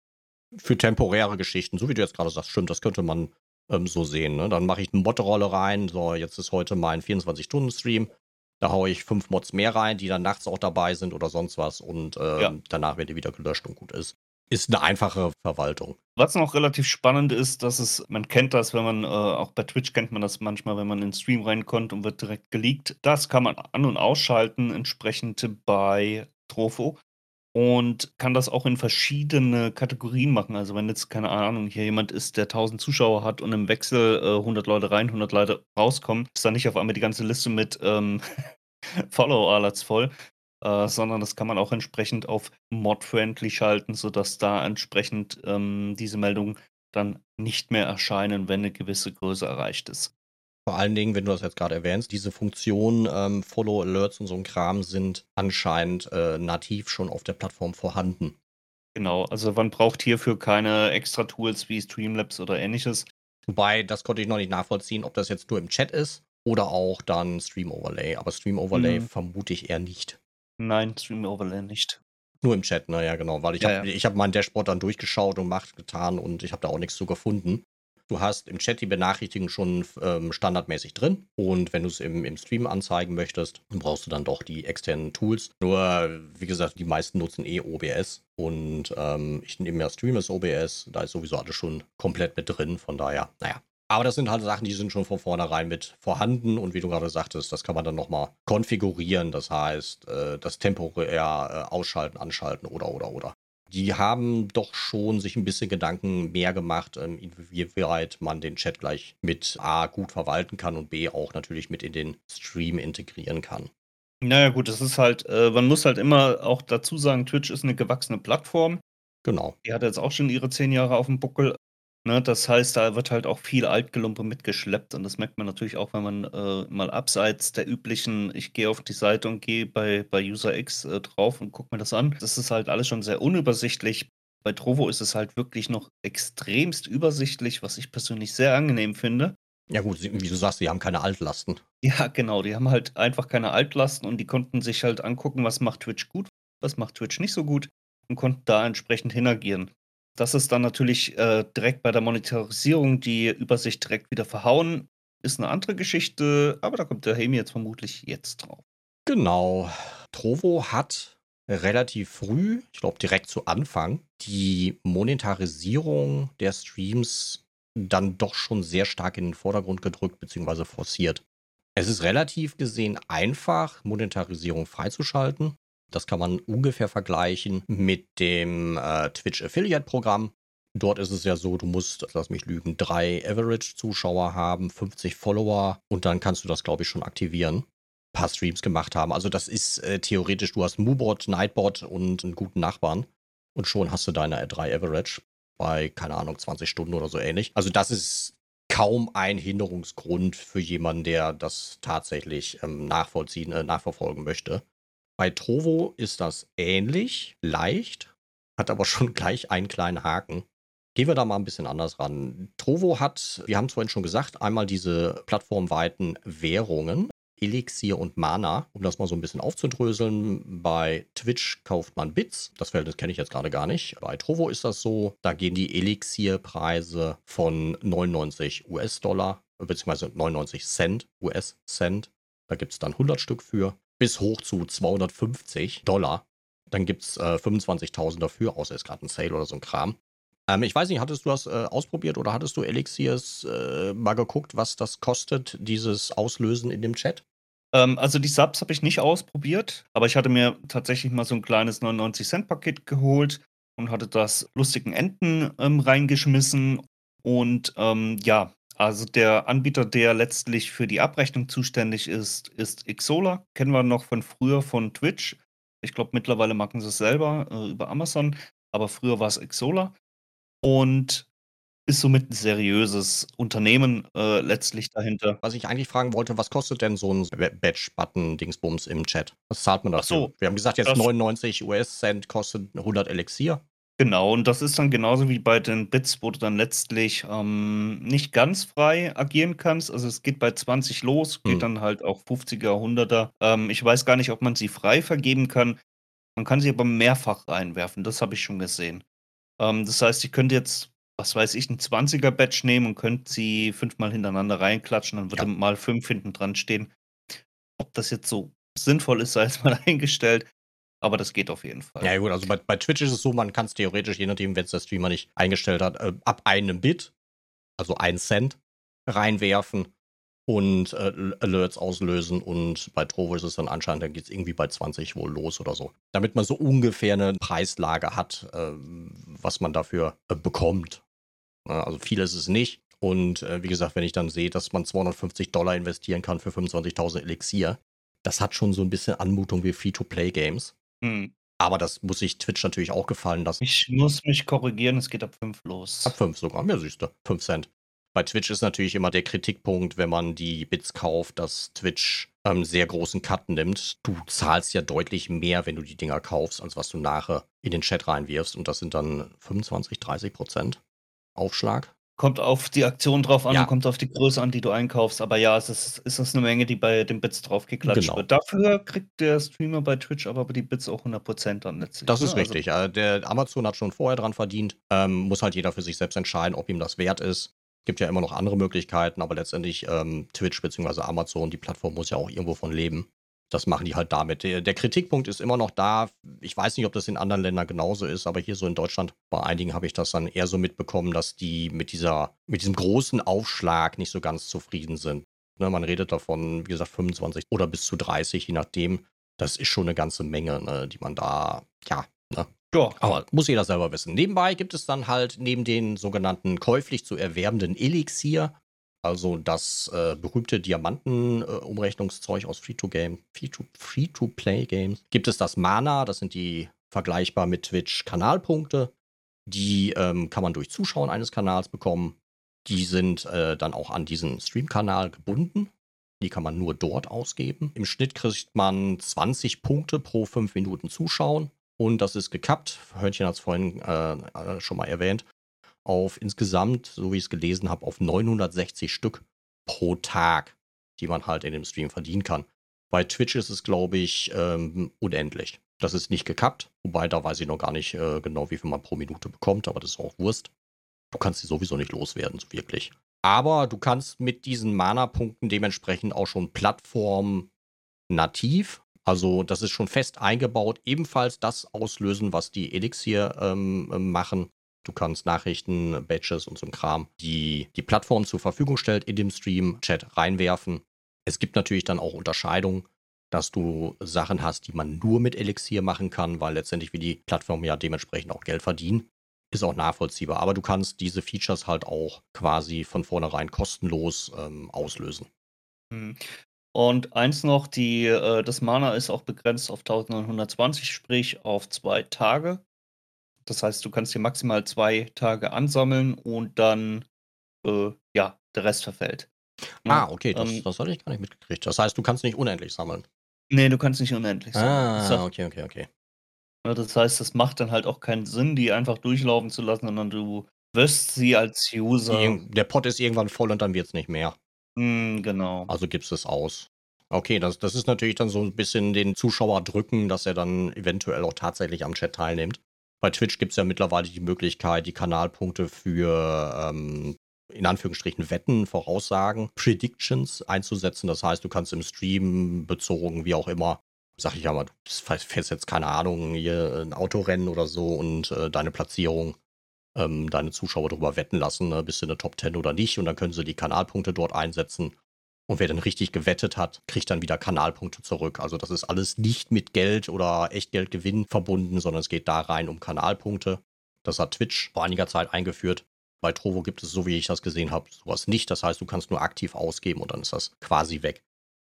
Für temporäre Geschichten, so wie du jetzt gerade sagst, stimmt, das könnte man ähm, so sehen. Ne? Dann mache ich eine Mod-Rolle rein, so, jetzt ist heute mein 24-Stunden-Stream. Da haue ich fünf Mods mehr rein, die dann nachts auch dabei sind oder sonst was und ähm, ja. danach wird die wieder gelöscht und gut ist ist eine einfache Verwaltung. Was noch relativ spannend ist, dass es, man kennt das, wenn man, äh, auch bei Twitch kennt man das manchmal, wenn man in den Stream reinkommt und wird direkt geleakt. Das kann man an- und ausschalten, entsprechend bei Trofo. Und kann das auch in verschiedene Kategorien machen. Also wenn jetzt, keine Ahnung, hier jemand ist, der 1000 Zuschauer hat und im Wechsel äh, 100 Leute rein, 100 Leute rauskommen, ist dann nicht auf einmal die ganze Liste mit ähm, [LAUGHS] Follow-Alerts voll, äh, sondern das kann man auch entsprechend auf Mod-friendly schalten, sodass da entsprechend ähm, diese Meldungen dann nicht mehr erscheinen, wenn eine gewisse Größe erreicht ist. Vor allen Dingen, wenn du das jetzt gerade erwähnst, diese Funktionen, ähm, Follow Alerts und so ein Kram sind anscheinend äh, nativ schon auf der Plattform vorhanden. Genau, also man braucht hierfür keine extra Tools wie Streamlabs oder ähnliches. Wobei, das konnte ich noch nicht nachvollziehen, ob das jetzt nur im Chat ist oder auch dann Stream Overlay. Aber Stream Overlay mhm. vermute ich eher nicht. Nein, Stream Overlay nicht. Nur im Chat, naja, genau, weil ich ja, habe ja. hab mein Dashboard dann durchgeschaut und macht getan und ich habe da auch nichts zu gefunden. Du hast im Chat die Benachrichtigungen schon ähm, standardmäßig drin und wenn du es im, im Stream anzeigen möchtest, dann brauchst du dann doch die externen Tools. Nur, wie gesagt, die meisten nutzen eh OBS und ähm, ich nehme ja Stream als OBS, da ist sowieso alles schon komplett mit drin, von daher, naja, Aber das sind halt Sachen, die sind schon von vornherein mit vorhanden und wie du gerade sagtest, das kann man dann nochmal konfigurieren. Das heißt, äh, das temporär äh, ausschalten, anschalten oder, oder, oder. Die haben doch schon sich ein bisschen Gedanken mehr gemacht, ähm, inwieweit man den Chat gleich mit A gut verwalten kann und B auch natürlich mit in den Stream integrieren kann. Naja, gut, das ist halt, äh, man muss halt immer auch dazu sagen, Twitch ist eine gewachsene Plattform. Genau. Die hat jetzt auch schon ihre zehn Jahre auf dem Buckel. Ne, das heißt, da wird halt auch viel Altgelumpe mitgeschleppt und das merkt man natürlich auch, wenn man äh, mal abseits der üblichen, ich gehe auf die Seite und gehe bei, bei User X äh, drauf und gucke mir das an. Das ist halt alles schon sehr unübersichtlich. Bei Trovo ist es halt wirklich noch extremst übersichtlich, was ich persönlich sehr angenehm finde. Ja gut, wie du sagst, die haben keine Altlasten. Ja, genau, die haben halt einfach keine Altlasten und die konnten sich halt angucken, was macht Twitch gut, was macht Twitch nicht so gut und konnten da entsprechend hinagieren. Das ist dann natürlich äh, direkt bei der Monetarisierung die Übersicht direkt wieder verhauen, ist eine andere Geschichte, aber da kommt der Hemi jetzt vermutlich jetzt drauf. Genau. Trovo hat relativ früh, ich glaube direkt zu Anfang, die Monetarisierung der Streams dann doch schon sehr stark in den Vordergrund gedrückt bzw. forciert. Es ist relativ gesehen einfach, Monetarisierung freizuschalten. Das kann man ungefähr vergleichen mit dem äh, Twitch Affiliate Programm. Dort ist es ja so, du musst, lass mich lügen, drei Average-Zuschauer haben, 50 Follower und dann kannst du das, glaube ich, schon aktivieren. Ein paar Streams gemacht haben. Also das ist äh, theoretisch, du hast Moobot, Nightbot und einen guten Nachbarn und schon hast du deine drei Average bei, keine Ahnung, 20 Stunden oder so ähnlich. Also das ist kaum ein Hinderungsgrund für jemanden, der das tatsächlich ähm, nachvollziehen, äh, nachverfolgen möchte. Bei Trovo ist das ähnlich, leicht, hat aber schon [LAUGHS] gleich einen kleinen Haken. Gehen wir da mal ein bisschen anders ran. Trovo hat, wir haben es vorhin schon gesagt, einmal diese plattformweiten Währungen, Elixir und Mana, um das mal so ein bisschen aufzudröseln. Bei Twitch kauft man Bits. Das Verhältnis kenne ich jetzt gerade gar nicht. Bei Trovo ist das so. Da gehen die Elixir-Preise von 99 US-Dollar beziehungsweise 99 Cent, US-Cent. Da gibt es dann 100 Stück für bis hoch zu 250 Dollar. Dann gibt es äh, 25.000 dafür, außer es ist gerade ein Sale oder so ein Kram. Ähm, ich weiß nicht, hattest du das äh, ausprobiert oder hattest du Elixirs äh, mal geguckt, was das kostet, dieses Auslösen in dem Chat? Ähm, also die Subs habe ich nicht ausprobiert, aber ich hatte mir tatsächlich mal so ein kleines 99-Cent-Paket geholt und hatte das lustigen Enten ähm, reingeschmissen. Und ähm, ja, also der Anbieter, der letztlich für die Abrechnung zuständig ist, ist Xsola. Kennen wir noch von früher von Twitch. Ich glaube, mittlerweile machen sie es selber äh, über Amazon, aber früher war es Xsola. Und ist somit ein seriöses Unternehmen äh, letztlich dahinter. Was ich eigentlich fragen wollte, was kostet denn so ein Badge-Button-Dingsbums im Chat? Was zahlt man dafür? so, Wir haben gesagt, jetzt 99 US-Cent kostet 100 Elixier. Genau, und das ist dann genauso wie bei den Bits, wo du dann letztlich ähm, nicht ganz frei agieren kannst. Also es geht bei 20 los, geht Hm. dann halt auch 50er, 100er. Ähm, ich weiß gar nicht, ob man sie frei vergeben kann. Man kann sie aber mehrfach reinwerfen, das habe ich schon gesehen. Ähm, das heißt, ich könnte jetzt, was weiß ich, 'n 20er Badge nehmen und könnte sie fünfmal hintereinander reinklatschen, dann würde Ja. mal 5 hinten dran stehen. Ob das jetzt so sinnvoll ist, [LAUGHS] sei jetzt mal dahingestellt, aber das geht auf jeden Fall. Ja gut, also bei, bei Twitch ist es so, man kann es theoretisch, je nachdem, wenn es der Streamer nicht eingestellt hat, äh, ab einem Bit, also ein Cent, reinwerfen und äh, Alerts auslösen. Und bei Trovo ist es dann anscheinend, dann geht es irgendwie bei 20 wohl los oder so. Damit man so ungefähr eine Preislage hat, äh, was man dafür äh, bekommt. Ja, also viel ist es nicht. Und äh, wie gesagt, wenn ich dann sehe, dass man 250 Dollar investieren kann für 25.000 Elixier, das hat schon so ein bisschen Anmutung wie Free-to-Play-Games. Mhm. Aber das muss sich Twitch natürlich auch gefallen lassen. Ich muss mich korrigieren, es geht ab 5 los. Ab 5 sogar, ja siehst du, 5 Cent. Bei Twitch ist natürlich immer der Kritikpunkt, wenn man die Bits kauft, dass Twitch einen sehr großen Cut nimmt. Du zahlst ja deutlich mehr, wenn du die Dinger kaufst, als was du nachher in den Chat reinwirfst. Und das sind dann 25, 30 Prozent Aufschlag. Kommt auf die Aktion drauf an Ja. kommt auf die Größe an, die du einkaufst. Aber ja, es ist, ist das eine Menge, die bei den Bits draufgeklatscht Genau. wird. Dafür kriegt der Streamer bei Twitch aber die Bits auch 100% dann letztlich. Das ne? ist richtig. Also, der Amazon hat schon vorher dran verdient. Ähm, muss halt jeder für sich selbst entscheiden, ob ihm das wert ist. Gibt ja immer noch andere Möglichkeiten, aber letztendlich ähm, Twitch bzw. Amazon, die Plattform muss ja auch irgendwo von leben. Das machen die halt damit. Der, der, Kritikpunkt ist immer noch da. Ich weiß nicht, ob das in anderen Ländern genauso ist, aber hier so in Deutschland, bei einigen habe ich das dann eher so mitbekommen, dass die mit dieser, mit diesem großen Aufschlag nicht so ganz zufrieden sind. Ne, man redet davon, wie gesagt, 25 oder bis zu 30, je nachdem. Das ist schon eine ganze Menge, ne, die man da, ja, ne, ja. Aber muss jeder selber wissen. Nebenbei gibt es dann halt neben den sogenannten käuflich zu erwerbenden Elixier also das äh, berühmte Diamanten-Umrechnungszeug aus Free-to-Game, Free-to-Play-Games. Gibt es das Mana, das sind die vergleichbar mit Twitch Kanalpunkte. Die ähm, kann man durch Zuschauen eines Kanals bekommen. Die sind äh, dann auch an diesen Stream-Kanal gebunden. Die kann man nur dort ausgeben. Im Schnitt kriegt man 20 Punkte pro 5 Minuten Zuschauen. Und das ist gekappt. Hörnchen hat es vorhin äh, äh, schon mal erwähnt auf insgesamt, so wie ich es gelesen habe, auf 960 Stück pro Tag, die man halt in dem Stream verdienen kann. Bei Twitch ist es, glaube ich, ähm, unendlich. Das ist nicht gekappt, wobei da weiß ich noch gar nicht äh, genau, wie viel man pro Minute bekommt, aber das ist auch Wurst. Du kannst sie sowieso nicht loswerden, so wirklich. Aber du kannst mit diesen Mana-Punkten dementsprechend auch schon Plattform nativ, also das ist schon fest eingebaut, ebenfalls das auslösen, was die Elixir ähm, machen. Du kannst Nachrichten, Badges und so ein Kram, die die Plattform zur Verfügung stellt, in dem Stream-Chat reinwerfen. Es gibt natürlich dann auch Unterscheidungen, dass du Sachen hast, die man nur mit Elixier machen kann, weil letztendlich wie die Plattform ja dementsprechend auch Geld verdienen. Ist auch nachvollziehbar. Aber du kannst diese Features halt auch quasi von vornherein kostenlos ähm, auslösen. Hm. Und eins noch, die, äh, das Mana ist auch begrenzt auf 1920, sprich auf zwei Tage. Das heißt, du kannst hier maximal zwei Tage ansammeln und dann, äh, ja, der Rest verfällt. Ja, ah, okay, das, ähm, das hatte ich gar nicht mitgekriegt. Das heißt, du kannst nicht unendlich sammeln. Nee, du kannst nicht unendlich sammeln. Ah, okay, okay, okay. Das heißt, das macht dann halt auch keinen Sinn, die einfach durchlaufen zu lassen, sondern du wirst sie als User. Der Pot ist irgendwann voll und dann wird es nicht mehr. Mm, genau. Also gibst es aus. Okay, das, das ist natürlich dann so ein bisschen den Zuschauer drücken, dass er dann eventuell auch tatsächlich am Chat teilnimmt. Bei Twitch gibt es ja mittlerweile die Möglichkeit, die Kanalpunkte für ähm, in Anführungsstrichen Wetten, Voraussagen, Predictions einzusetzen. Das heißt, du kannst im Stream bezogen, wie auch immer, sag ich ja mal, du fährst jetzt keine Ahnung, hier ein Autorennen oder so und äh, deine Platzierung, ähm, deine Zuschauer darüber wetten lassen, ne, bist du in der Top 10 oder nicht und dann können sie die Kanalpunkte dort einsetzen und wer dann richtig gewettet hat, kriegt dann wieder Kanalpunkte zurück. Also das ist alles nicht mit Geld oder Echtgeldgewinn verbunden, sondern es geht da rein um Kanalpunkte. Das hat Twitch vor einiger Zeit eingeführt. Bei Trovo gibt es, so wie ich das gesehen habe, sowas nicht. Das heißt, du kannst nur aktiv ausgeben und dann ist das quasi weg.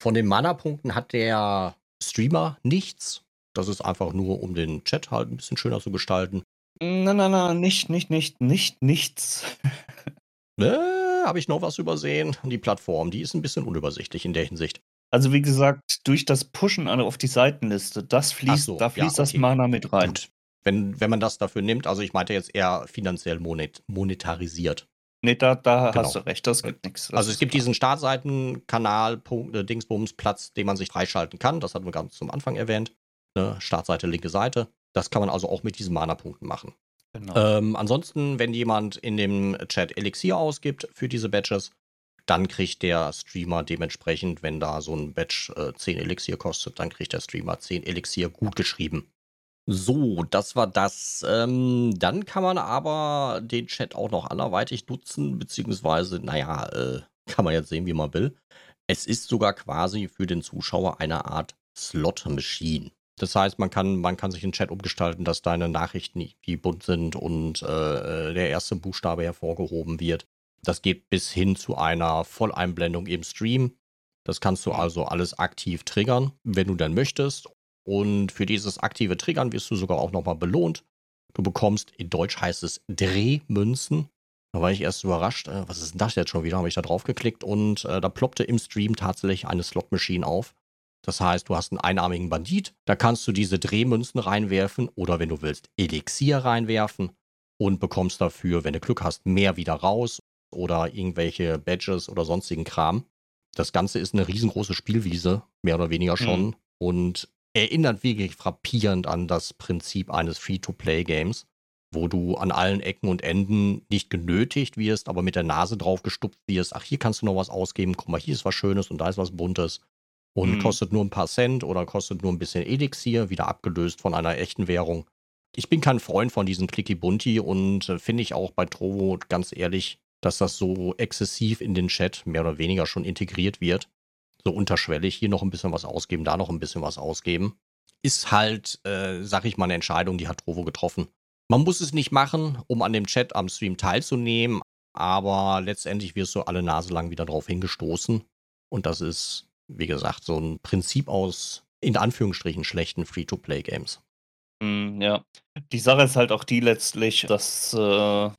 Von den Mana-Punkten hat der Streamer nichts. Das ist einfach nur, um den Chat halt ein bisschen schöner zu gestalten. Nein, nein, nein, nicht, nicht, nicht, nicht, nichts. äh, habe ich noch was übersehen? Die Plattform, die ist ein bisschen unübersichtlich in der Hinsicht. Also wie gesagt, durch das Pushen auf die Seitenliste, das fließt, so, da fließt ja, okay. das Mana mit rein. Gut. Wenn, wenn man das dafür nimmt, also ich meinte jetzt eher finanziell monet, monetarisiert. Nee, da, da genau. hast du recht, das gibt nichts. Also es gibt diesen Startseitenkanal, äh, Dingsbums, Platz, den man sich freischalten kann. Das hatten wir ganz zum Anfang erwähnt. Ne? Startseite, linke Seite. Das kann man also auch mit diesen Mana-Punkten machen. Genau. Ähm, ansonsten, wenn jemand in dem Chat Elixier ausgibt für diese Badges, dann kriegt der Streamer dementsprechend, wenn da so ein Badge äh, 10 Elixier kostet, dann kriegt der Streamer 10 Elixier gut geschrieben. So, das war das. Ähm, dann kann man aber den Chat auch noch anderweitig nutzen, beziehungsweise, naja, äh, kann man jetzt sehen, wie man will. Es ist sogar quasi für den Zuschauer eine Art Slot-Machine. Das heißt, man kann, man kann sich den Chat umgestalten, dass deine Nachrichten wie bunt sind und äh, der erste Buchstabe hervorgehoben wird. Das geht bis hin zu einer Volleinblendung im Stream. Das kannst du also alles aktiv triggern, wenn du dann möchtest. Und für dieses aktive Triggern wirst du sogar auch nochmal belohnt. Du bekommst, in Deutsch heißt es Drehmünzen. Da war ich erst überrascht. Äh, was ist denn das jetzt schon wieder? Habe ich da drauf geklickt und äh, da ploppte im Stream tatsächlich eine Slot-Machine auf. Das heißt, du hast einen einarmigen Bandit, da kannst du diese Drehmünzen reinwerfen oder wenn du willst, Elixier reinwerfen und bekommst dafür, wenn du Glück hast, mehr wieder raus oder irgendwelche Badges oder sonstigen Kram. Das Ganze ist eine riesengroße Spielwiese, mehr oder weniger schon, mhm. und erinnert wirklich frappierend an das Prinzip eines Free-to-Play-Games, wo du an allen Ecken und Enden nicht genötigt wirst, aber mit der Nase drauf gestupft wirst. Ach, hier kannst du noch was ausgeben. Guck mal, hier ist was Schönes und da ist was Buntes. Und mhm. kostet nur ein paar Cent oder kostet nur ein bisschen Elixier, wieder abgelöst von einer echten Währung. Ich bin kein Freund von diesen Clicky Bunti und äh, finde ich auch bei Trovo ganz ehrlich, dass das so exzessiv in den Chat mehr oder weniger schon integriert wird. So unterschwellig, hier noch ein bisschen was ausgeben, da noch ein bisschen was ausgeben. Ist halt, äh, sag ich mal, eine Entscheidung, die hat Trovo getroffen. Man muss es nicht machen, um an dem Chat am Stream teilzunehmen, aber letztendlich wirst du alle Nase lang wieder drauf hingestoßen. Und das ist wie gesagt, so ein Prinzip aus, in Anführungsstrichen, schlechten Free-to-Play-Games. Mm, ja. Die Sache ist halt auch die letztlich, dass äh,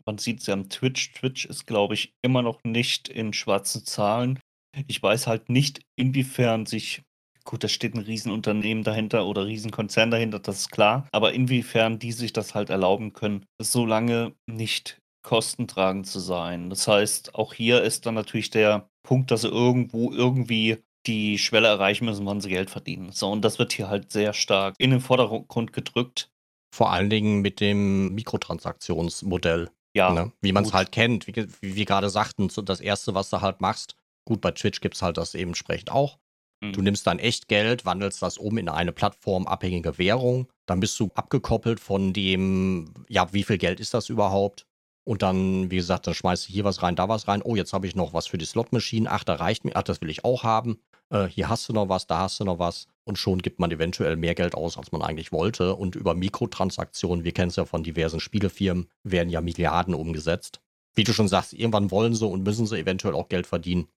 man sieht es ja am Twitch. Twitch ist, glaube ich, immer noch nicht in schwarzen Zahlen. Ich weiß halt nicht, inwiefern sich, gut, da steht ein Riesenunternehmen dahinter oder Riesenkonzern dahinter, das ist klar, aber inwiefern die sich das halt erlauben können, so lange nicht kostentragend zu sein. Das heißt, auch hier ist dann natürlich der Punkt, dass sie irgendwo irgendwie die Schwelle erreichen müssen, wann sie Geld verdienen. So, und das wird hier halt sehr stark in den Vordergrund gedrückt. Vor allen Dingen mit dem Mikrotransaktionsmodell. Ja. Ne? Wie man es halt kennt, wie, wie wir gerade sagten, so das Erste, was du halt machst, gut, bei Twitch gibt es halt das eben entsprechend auch. Mhm. Du nimmst dann echt Geld, wandelst das um in eine plattformabhängige Währung, dann bist du abgekoppelt von dem, ja, wie viel Geld ist das überhaupt? Und dann, wie gesagt, dann schmeißt du hier was rein, da was rein. Oh, jetzt habe ich noch was für die Slotmaschinen. Ach, da reicht mir. Ach, das will ich auch haben. Äh, hier hast du noch was, da hast du noch was. Und schon gibt man eventuell mehr Geld aus, als man eigentlich wollte. Und über Mikrotransaktionen, wir kennen es ja von diversen Spielefirmen, werden ja Milliarden umgesetzt. Wie du schon sagst, irgendwann wollen sie und müssen sie eventuell auch Geld verdienen.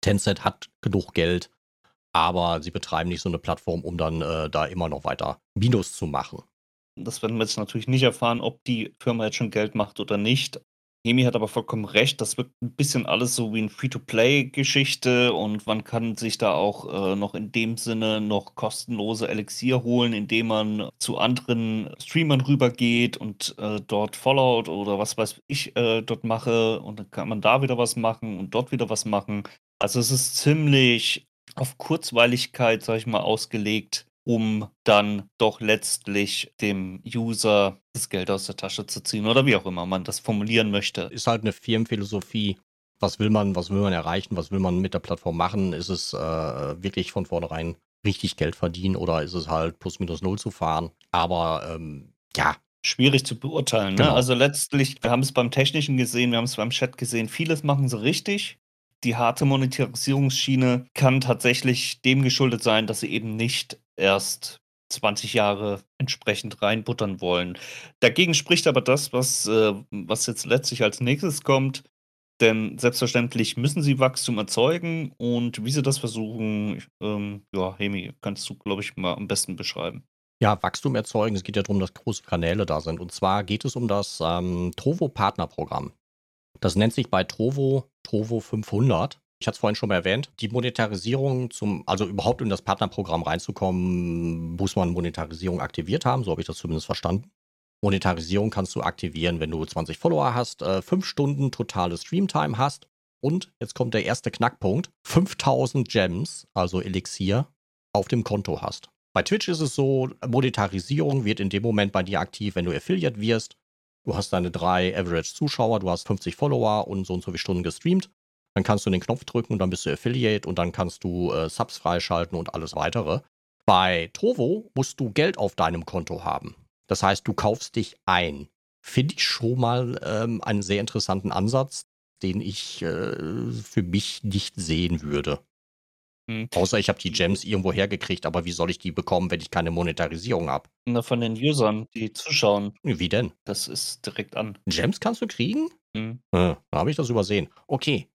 Tencent hat genug Geld, aber sie betreiben nicht so eine Plattform, um dann äh, da immer noch weiter Minus zu machen. Das werden wir jetzt natürlich nicht erfahren, ob die Firma jetzt schon Geld macht oder nicht. Hemi hat aber vollkommen recht, das wirkt ein bisschen alles so wie eine Free-to-Play-Geschichte und man kann sich da auch äh, noch in dem Sinne noch kostenlose Elixier holen, indem man zu anderen Streamern rübergeht und äh, dort Fallout oder was weiß ich äh, dort mache und dann kann man da wieder was machen und dort wieder was machen. Also es ist ziemlich auf Kurzweiligkeit, sag ich mal, ausgelegt um dann doch letztlich dem User das Geld aus der Tasche zu ziehen oder wie auch immer man das formulieren möchte. Ist halt eine Firmenphilosophie. Was will man, was will man erreichen, was will man mit der Plattform machen? Ist es äh, wirklich von vornherein richtig Geld verdienen oder ist es halt plus minus null zu fahren? Aber ähm, ja, schwierig zu beurteilen. Ne? Genau. Also letztlich, wir haben es beim Technischen gesehen, wir haben es beim Chat gesehen, vieles machen sie richtig. Die harte Monetarisierungsschiene kann tatsächlich dem geschuldet sein, dass sie eben nicht erst 20 Jahre entsprechend reinbuttern wollen. Dagegen spricht aber das, was, äh, was jetzt letztlich als nächstes kommt. Denn selbstverständlich müssen sie Wachstum erzeugen und wie sie das versuchen, ähm, ja, Hemi, kannst du, glaube ich, mal am besten beschreiben. Ja, Wachstum erzeugen. Es geht ja darum, dass große Kanäle da sind. Und zwar geht es um das ähm, Trovo Partnerprogramm. Das nennt sich bei Trovo Trovo 500. Ich hatte es vorhin schon mal erwähnt, die Monetarisierung zum, also überhaupt in das Partnerprogramm reinzukommen, muss man Monetarisierung aktiviert haben, so habe ich das zumindest verstanden. Monetarisierung kannst du aktivieren, wenn du 20 Follower hast, äh, 5 Stunden totale Streamtime hast und jetzt kommt der erste Knackpunkt, 5000 Gems, also Elixier, auf dem Konto hast. Bei Twitch ist es so, Monetarisierung wird in dem Moment bei dir aktiv, wenn du Affiliate wirst. Du hast deine drei Average Zuschauer, du hast 50 Follower und so und so viele Stunden gestreamt. Dann kannst du den Knopf drücken und dann bist du Affiliate und dann kannst du äh, Subs freischalten und alles weitere. Bei Trovo musst du Geld auf deinem Konto haben. Das heißt, du kaufst dich ein. Finde ich schon mal ähm, einen sehr interessanten Ansatz, den ich äh, für mich nicht sehen würde. Hm. Außer ich habe die Gems irgendwo hergekriegt, aber wie soll ich die bekommen, wenn ich keine Monetarisierung habe? Na, von den Usern, die zuschauen. Wie denn? Das ist direkt an. Gems kannst du kriegen? Hm. Äh, da habe ich das übersehen. Okay,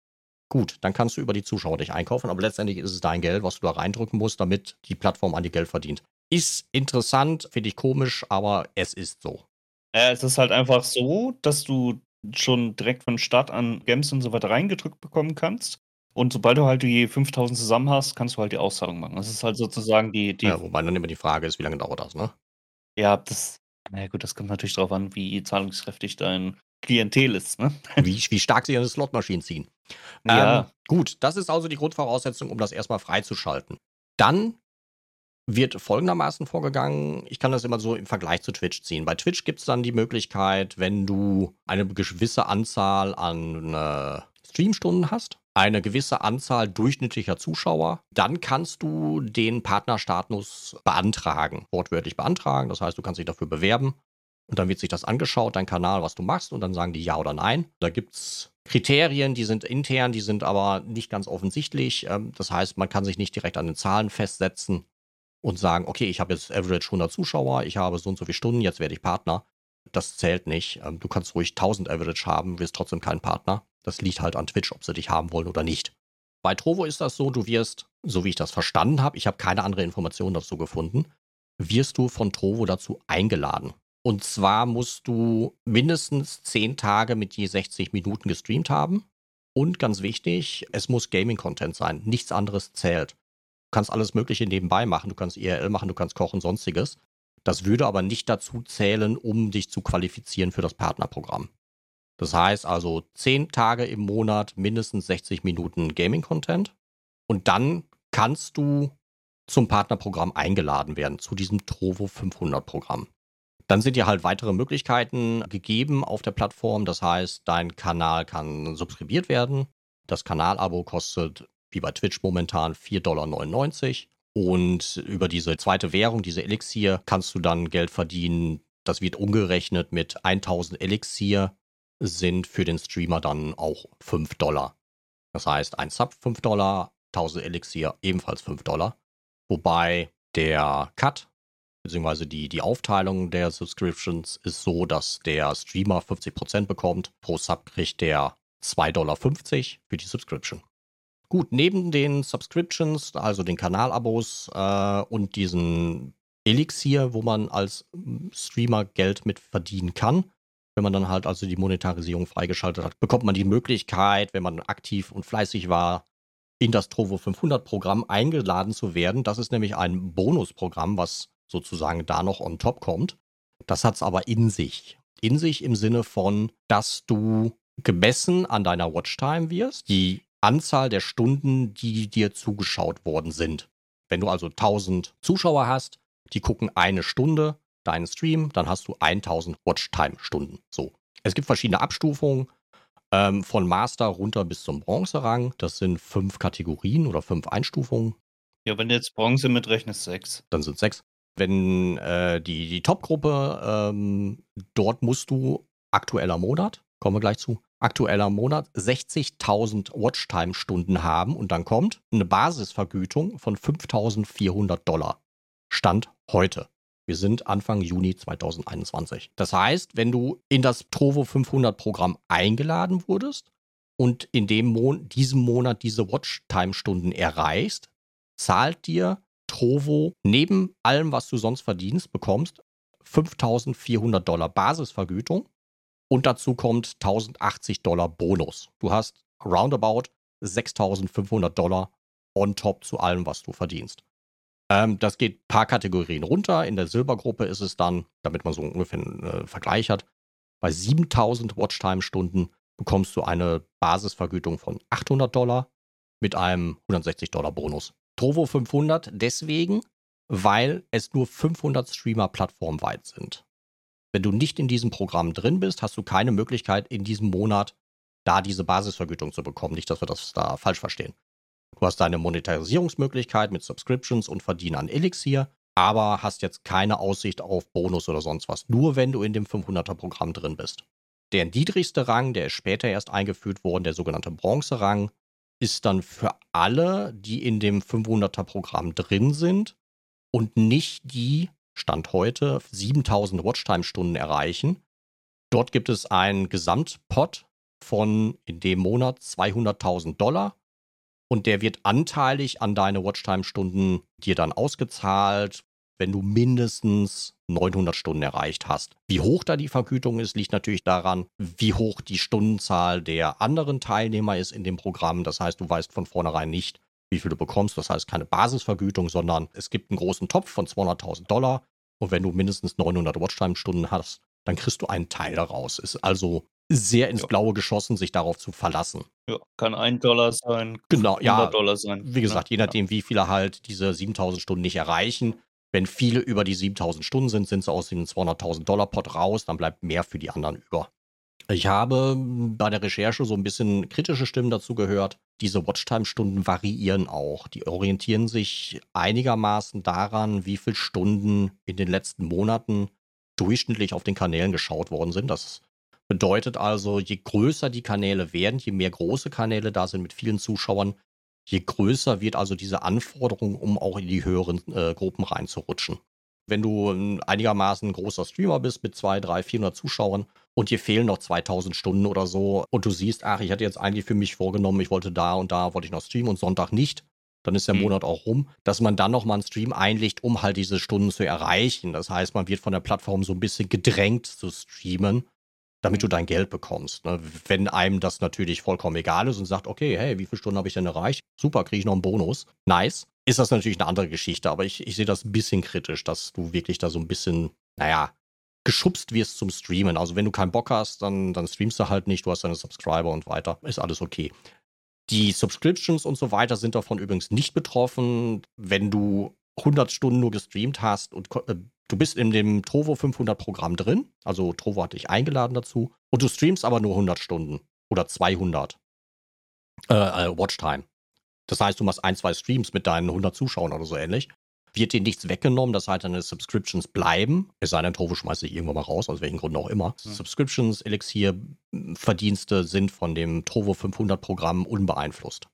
Gut, dann kannst du über die Zuschauer dich einkaufen, aber letztendlich ist es dein Geld, was du da reindrücken musst, damit die Plattform an die Geld verdient. Ist interessant, finde ich komisch, aber es ist so. Äh, es ist halt einfach so, dass du schon direkt von Start an Gems und so weiter reingedrückt bekommen kannst. Und sobald du halt die 5000 zusammen hast, kannst du halt die Auszahlung machen. Das ist halt sozusagen die. die ja, wobei dann immer die Frage ist, wie lange dauert das, ne? Ja, das. Na gut, das kommt natürlich darauf an, wie zahlungskräftig dein Klientel ist, ne? Wie, wie stark sie ihre Slotmaschinen ziehen. Ja. Ähm, gut, das ist also die Grundvoraussetzung, um das erstmal freizuschalten. Dann wird folgendermaßen vorgegangen. Ich kann das immer so im Vergleich zu Twitch ziehen. Bei Twitch gibt es dann die Möglichkeit, wenn du eine gewisse Anzahl an äh, Streamstunden hast, eine gewisse Anzahl durchschnittlicher Zuschauer, dann kannst du den Partnerstatus beantragen, wortwörtlich beantragen. Das heißt, du kannst dich dafür bewerben und dann wird sich das angeschaut, dein Kanal, was du machst und dann sagen die ja oder nein. Da gibt es Kriterien, die sind intern, die sind aber nicht ganz offensichtlich. Ähm, das heißt, man kann sich nicht direkt an den Zahlen festsetzen und sagen, okay, ich habe jetzt average 100 Zuschauer, ich habe so und so viele Stunden, jetzt werde ich Partner. Das zählt nicht. Ähm, du kannst ruhig 1000 average haben, wirst trotzdem kein Partner. Das liegt halt an Twitch, ob sie dich haben wollen oder nicht. Bei Trovo ist das so, du wirst, so wie ich das verstanden habe, ich habe keine andere Information dazu gefunden, wirst du von Trovo dazu eingeladen. Und zwar musst du mindestens 10 Tage mit je 60 Minuten gestreamt haben. Und ganz wichtig, es muss Gaming-Content sein. Nichts anderes zählt. Du kannst alles Mögliche nebenbei machen. Du kannst IRL machen, du kannst kochen, sonstiges. Das würde aber nicht dazu zählen, um dich zu qualifizieren für das Partnerprogramm. Das heißt also 10 Tage im Monat mindestens 60 Minuten Gaming-Content. Und dann kannst du zum Partnerprogramm eingeladen werden, zu diesem Trovo 500 Programm. Dann sind dir halt weitere Möglichkeiten gegeben auf der Plattform. Das heißt, dein Kanal kann subskribiert werden. Das Kanalabo kostet wie bei Twitch momentan 4,99 Dollar. Und über diese zweite Währung, diese Elixier, kannst du dann Geld verdienen. Das wird umgerechnet mit 1000 Elixier, sind für den Streamer dann auch 5 Dollar. Das heißt, ein Sub 5 Dollar, 1000 Elixier ebenfalls 5 Dollar. Wobei der Cut beziehungsweise die, die Aufteilung der Subscriptions ist so, dass der Streamer 50% bekommt. Pro Sub kriegt der 2,50 Dollar für die Subscription. Gut, neben den Subscriptions, also den Kanalabos äh, und diesen Elixier, wo man als Streamer Geld mit verdienen kann, wenn man dann halt also die Monetarisierung freigeschaltet hat, bekommt man die Möglichkeit, wenn man aktiv und fleißig war, in das Trovo 500 Programm eingeladen zu werden. Das ist nämlich ein Bonusprogramm, was sozusagen da noch on top kommt. Das hat es aber in sich. In sich im Sinne von, dass du gemessen an deiner Watchtime wirst, die Anzahl der Stunden, die dir zugeschaut worden sind. Wenn du also 1000 Zuschauer hast, die gucken eine Stunde deinen Stream, dann hast du 1000 Watchtime-Stunden. So. Es gibt verschiedene Abstufungen ähm, von Master runter bis zum Bronzerang. Das sind fünf Kategorien oder fünf Einstufungen. Ja, wenn du jetzt Bronze mitrechnest, sechs. Dann sind sechs wenn äh, die, die Top-Gruppe, ähm, dort musst du aktueller Monat, kommen wir gleich zu, aktueller Monat 60.000 Watchtime-Stunden haben und dann kommt eine Basisvergütung von 5.400 Dollar. Stand heute. Wir sind Anfang Juni 2021. Das heißt, wenn du in das Trovo 500 Programm eingeladen wurdest und in dem Mon diesem Monat diese Watchtime-Stunden erreichst, zahlt dir Trovo neben allem, was du sonst verdienst, bekommst 5400 Dollar Basisvergütung und dazu kommt 1080 Dollar Bonus. Du hast roundabout 6500 Dollar on top zu allem, was du verdienst. Ähm, das geht ein paar Kategorien runter. In der Silbergruppe ist es dann, damit man so ungefähr einen äh, Vergleich hat, bei 7000 Watchtime-Stunden bekommst du eine Basisvergütung von 800 Dollar mit einem 160 Dollar Bonus. Trovo 500 deswegen, weil es nur 500 Streamer plattformweit sind. Wenn du nicht in diesem Programm drin bist, hast du keine Möglichkeit, in diesem Monat da diese Basisvergütung zu bekommen. Nicht, dass wir das da falsch verstehen. Du hast deine Monetarisierungsmöglichkeit mit Subscriptions und Verdienen an Elixir, aber hast jetzt keine Aussicht auf Bonus oder sonst was. Nur wenn du in dem 500er Programm drin bist. Der niedrigste Rang, der ist später erst eingeführt worden, der sogenannte Bronze-Rang, ist dann für alle, die in dem 500er Programm drin sind und nicht die, Stand heute, 7000 Watchtime-Stunden erreichen. Dort gibt es einen Gesamtpot von in dem Monat 200.000 Dollar und der wird anteilig an deine Watchtime-Stunden dir dann ausgezahlt, wenn du mindestens 900 Stunden erreicht hast. Wie hoch da die Vergütung ist, liegt natürlich daran, wie hoch die Stundenzahl der anderen Teilnehmer ist in dem Programm. Das heißt, du weißt von vornherein nicht, wie viel du bekommst. Das heißt keine Basisvergütung, sondern es gibt einen großen Topf von 200.000 Dollar. Und wenn du mindestens 900 Watchtime-Stunden hast, dann kriegst du einen Teil daraus. Ist also sehr ins. Blaue geschossen, sich darauf zu verlassen. Ja, kann ein Dollar sein, genau, 100 ja, Dollar sein. Wie gesagt, je nachdem, wie viele halt diese 7000 Stunden nicht erreichen, wenn viele über die 7000 Stunden sind, sind sie aus dem 200.000 Dollar Pot raus, dann bleibt mehr für die anderen über. Ich habe bei der Recherche so ein bisschen kritische Stimmen dazu gehört. Diese Watchtime-Stunden variieren auch. Die orientieren sich einigermaßen daran, wie viele Stunden in den letzten Monaten durchschnittlich auf den Kanälen geschaut worden sind. Das bedeutet also, je größer die Kanäle werden, je mehr große Kanäle da sind mit vielen Zuschauern, je größer wird also diese Anforderung, um auch in die höheren äh, Gruppen reinzurutschen wenn du ein einigermaßen großer Streamer bist mit 2, 3, 400 Zuschauern und dir fehlen noch 2000 Stunden oder so und du siehst, ach, ich hatte jetzt eigentlich für mich vorgenommen, ich wollte da und da, wollte ich noch streamen und Sonntag nicht, dann ist der mhm. Monat auch rum, dass man dann nochmal einen Stream einlegt, um halt diese Stunden zu erreichen. Das heißt, man wird von der Plattform so ein bisschen gedrängt zu streamen, damit du dein Geld bekommst. Ne? Wenn einem das natürlich vollkommen egal ist und sagt, okay, hey, wie viele Stunden habe ich denn erreicht? Super, kriege ich noch einen Bonus. Nice ist das natürlich eine andere Geschichte, aber ich, ich sehe das ein bisschen kritisch, dass du wirklich da so ein bisschen, naja, geschubst wirst zum Streamen. Also wenn du keinen Bock hast, dann, dann streamst du halt nicht, du hast deine Subscriber und weiter. Ist alles okay. Die Subscriptions und so weiter sind davon übrigens nicht betroffen. Wenn du 100 Stunden nur gestreamt hast und äh, du bist in dem Trovo 500 Programm drin, also Trovo hat dich eingeladen dazu, und du streamst aber nur 100 Stunden oder 200 äh, äh, Watchtime. Das heißt, du machst ein, zwei Streams mit deinen 100 Zuschauern oder so ähnlich. Wird dir nichts weggenommen, das heißt, deine Subscriptions bleiben. Es sei denn, Trovo schmeißt dich irgendwann mal raus, aus welchen Gründen auch immer. Mhm. Subscriptions, Elixir, Verdienste sind von dem Trovo 500 Programm unbeeinflusst.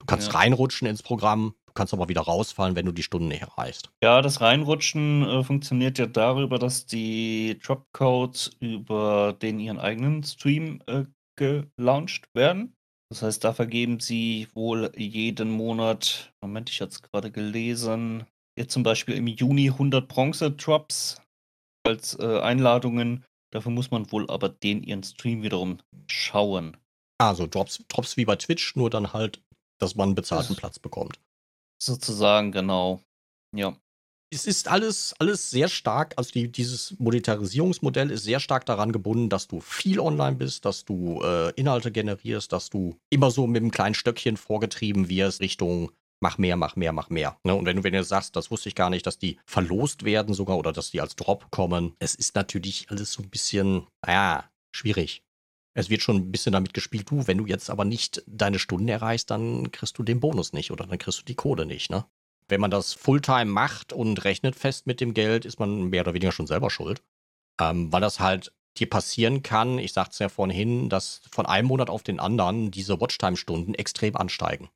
Du kannst ja. reinrutschen ins Programm, kannst aber wieder rausfallen, wenn du die Stunden nicht erreichst. Ja, das Reinrutschen äh, funktioniert ja darüber, dass die Dropcodes über den ihren eigenen Stream äh, gelauncht werden. Das heißt, da vergeben sie wohl jeden Monat Moment, ich hatte es gerade gelesen, jetzt zum Beispiel im Juni 100 Bronze-Drops als, äh, Einladungen. Dafür muss man wohl aber den ihren Stream wiederum schauen. Also Drops Drops wie bei Twitch, nur dann halt, dass man 'n bezahlten Das Platz bekommt. Sozusagen, genau. Ja es ist alles, alles sehr stark, also die, dieses Monetarisierungsmodell ist sehr stark daran gebunden, dass du viel online bist, dass du äh, Inhalte generierst, dass du immer so mit einem kleinen Stöckchen vorgetrieben wirst Richtung mach mehr, mach mehr, mach mehr. Ne? Und wenn du, wenn du sagst, das wusste ich gar nicht, dass die verlost werden sogar oder dass die als Drop kommen, es ist natürlich alles so ein bisschen, naja, schwierig. Es wird schon ein bisschen damit gespielt, du, wenn du jetzt aber nicht deine Stunden erreichst, dann kriegst du den Bonus nicht oder dann kriegst du die Kohle nicht, ne? wenn man das Fulltime macht und rechnet fest mit dem Geld, ist man mehr oder weniger schon selber schuld. Ähm, weil das halt dir passieren kann, ich sagte es ja vorhin, dass von einem Monat auf den anderen diese Watchtime-Stunden extrem ansteigen.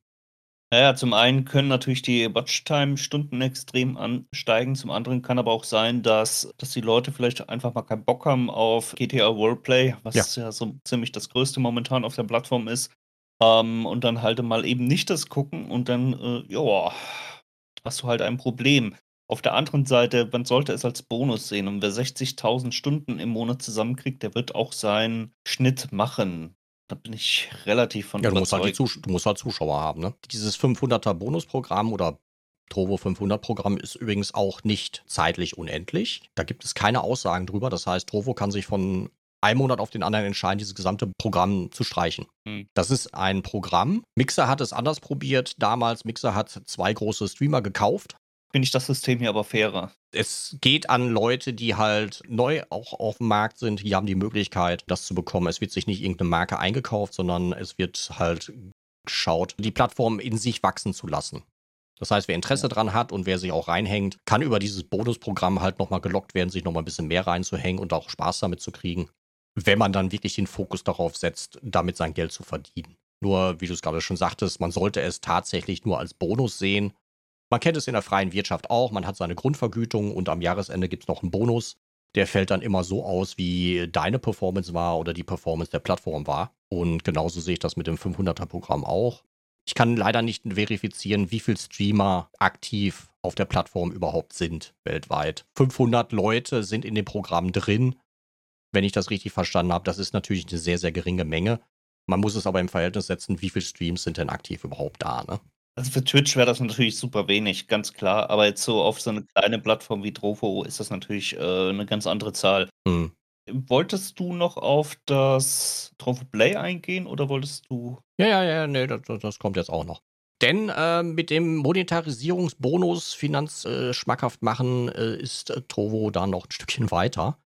Naja, zum einen können natürlich die Watchtime-Stunden extrem ansteigen, zum anderen kann aber auch sein, dass, dass die Leute vielleicht einfach mal keinen Bock haben auf GTA Roleplay, was ja, ja so ziemlich das Größte momentan auf der Plattform ist. Ähm, und dann halt mal eben nicht das gucken und dann, äh, ja, hast du halt ein Problem. Auf der anderen Seite, man sollte es als Bonus sehen. Und wer 60.000 Stunden im Monat zusammenkriegt, der wird auch seinen Schnitt machen. Da bin ich relativ von ja, du musst, halt du musst halt Zuschauer haben. Ne? Dieses 500er Bonusprogramm oder Trovo 500 Programm ist übrigens auch nicht zeitlich unendlich. Da gibt es keine Aussagen drüber. Das heißt, Trovo kann sich von einem Monat auf den anderen entscheiden, dieses gesamte Programm zu streichen. Hm. Das ist ein Programm. Mixer hat es anders probiert. Damals, Mixer hat zwei große Streamer gekauft. Finde ich das System hier aber fairer. Es geht an Leute, die halt neu auch auf dem Markt sind. Die haben die Möglichkeit, das zu bekommen. Es wird sich nicht irgendeine Marke eingekauft, sondern es wird halt geschaut, die Plattform in sich wachsen zu lassen. Das heißt, wer Interesse ja. dran hat und wer sich auch reinhängt, kann über dieses Bonusprogramm halt nochmal gelockt werden, sich nochmal ein bisschen mehr reinzuhängen und auch Spaß damit zu kriegen wenn man dann wirklich den Fokus darauf setzt, damit sein Geld zu verdienen. Nur, wie du es gerade schon sagtest, man sollte es tatsächlich nur als Bonus sehen. Man kennt es in der freien Wirtschaft auch, man hat seine Grundvergütung und am Jahresende gibt es noch einen Bonus. Der fällt dann immer so aus, wie deine Performance war oder die Performance der Plattform war. Und genauso sehe ich das mit dem 500er-Programm auch. Ich kann leider nicht verifizieren, wie viele Streamer aktiv auf der Plattform überhaupt sind weltweit. 500 Leute sind in dem Programm drin wenn ich das richtig verstanden habe. Das ist natürlich eine sehr, sehr geringe Menge. Man muss es aber im Verhältnis setzen, wie viele Streams sind denn aktiv überhaupt da, ne? Also für Twitch wäre das natürlich super wenig, ganz klar. Aber jetzt so auf so eine kleine Plattform wie Trovo ist das natürlich äh, eine ganz andere Zahl. Hm. Wolltest du noch auf das Trovo Play eingehen oder wolltest du. Ja, ja, ja, nee, das, das kommt jetzt auch noch. Denn äh, mit dem Monetarisierungsbonus Finanz äh, machen, äh, ist äh, Trovo da noch ein Stückchen weiter.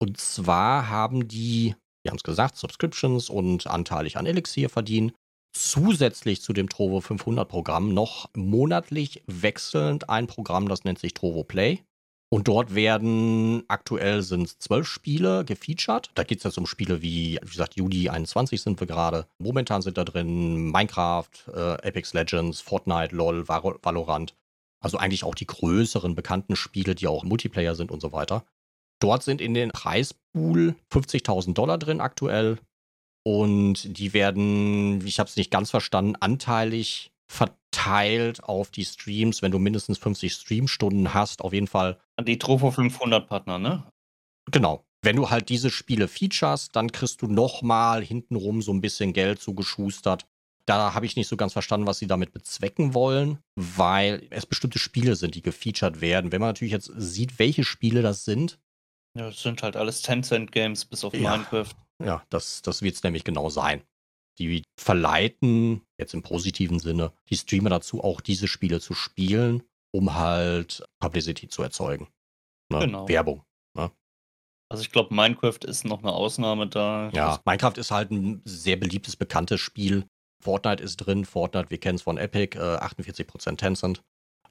Und zwar haben die wir haben es gesagt, Subscriptions und anteilig an Elixir verdienen. Zusätzlich zu dem Trovo 500 Programm noch monatlich wechselnd ein Programm, das nennt sich Trovo Play. Und dort werden aktuell sind zwölf Spiele gefeatured. Da geht es jetzt um Spiele wie, wie gesagt, Juli 21 sind wir gerade. Momentan sind da drin Minecraft, äh, Apex Legends, Fortnite, LOL, Valorant. Also eigentlich auch die größeren bekannten Spiele, die auch Multiplayer sind und so weiter. Dort sind in den Preispool 50.000 Dollar drin aktuell. Und die werden, ich habe es nicht ganz verstanden, anteilig verteilt auf die Streams, wenn du mindestens 50 Streamstunden hast, auf jeden Fall. An die Trovo 500 Partner, ne? Genau. Wenn du halt diese Spiele features, dann kriegst du nochmal hintenrum so ein bisschen Geld zugeschustert. Da habe ich nicht so ganz verstanden, was sie damit bezwecken wollen, weil es bestimmte Spiele sind, die gefeatured werden. Wenn man natürlich jetzt sieht, welche Spiele das sind. Ja, das sind halt alles Tencent-Games bis auf ja, Minecraft. Ja, das, das wird es nämlich genau sein. Die verleiten, jetzt im positiven Sinne, die Streamer dazu, auch diese Spiele zu spielen, um halt Publicity zu erzeugen. Ne? Genau. Werbung. Ne? Also ich glaube, Minecraft ist noch eine Ausnahme da. Ja, Minecraft ist halt ein sehr beliebtes, bekanntes Spiel. Fortnite ist drin. Fortnite, wir kennen es von Epic, äh, 48% Tencent.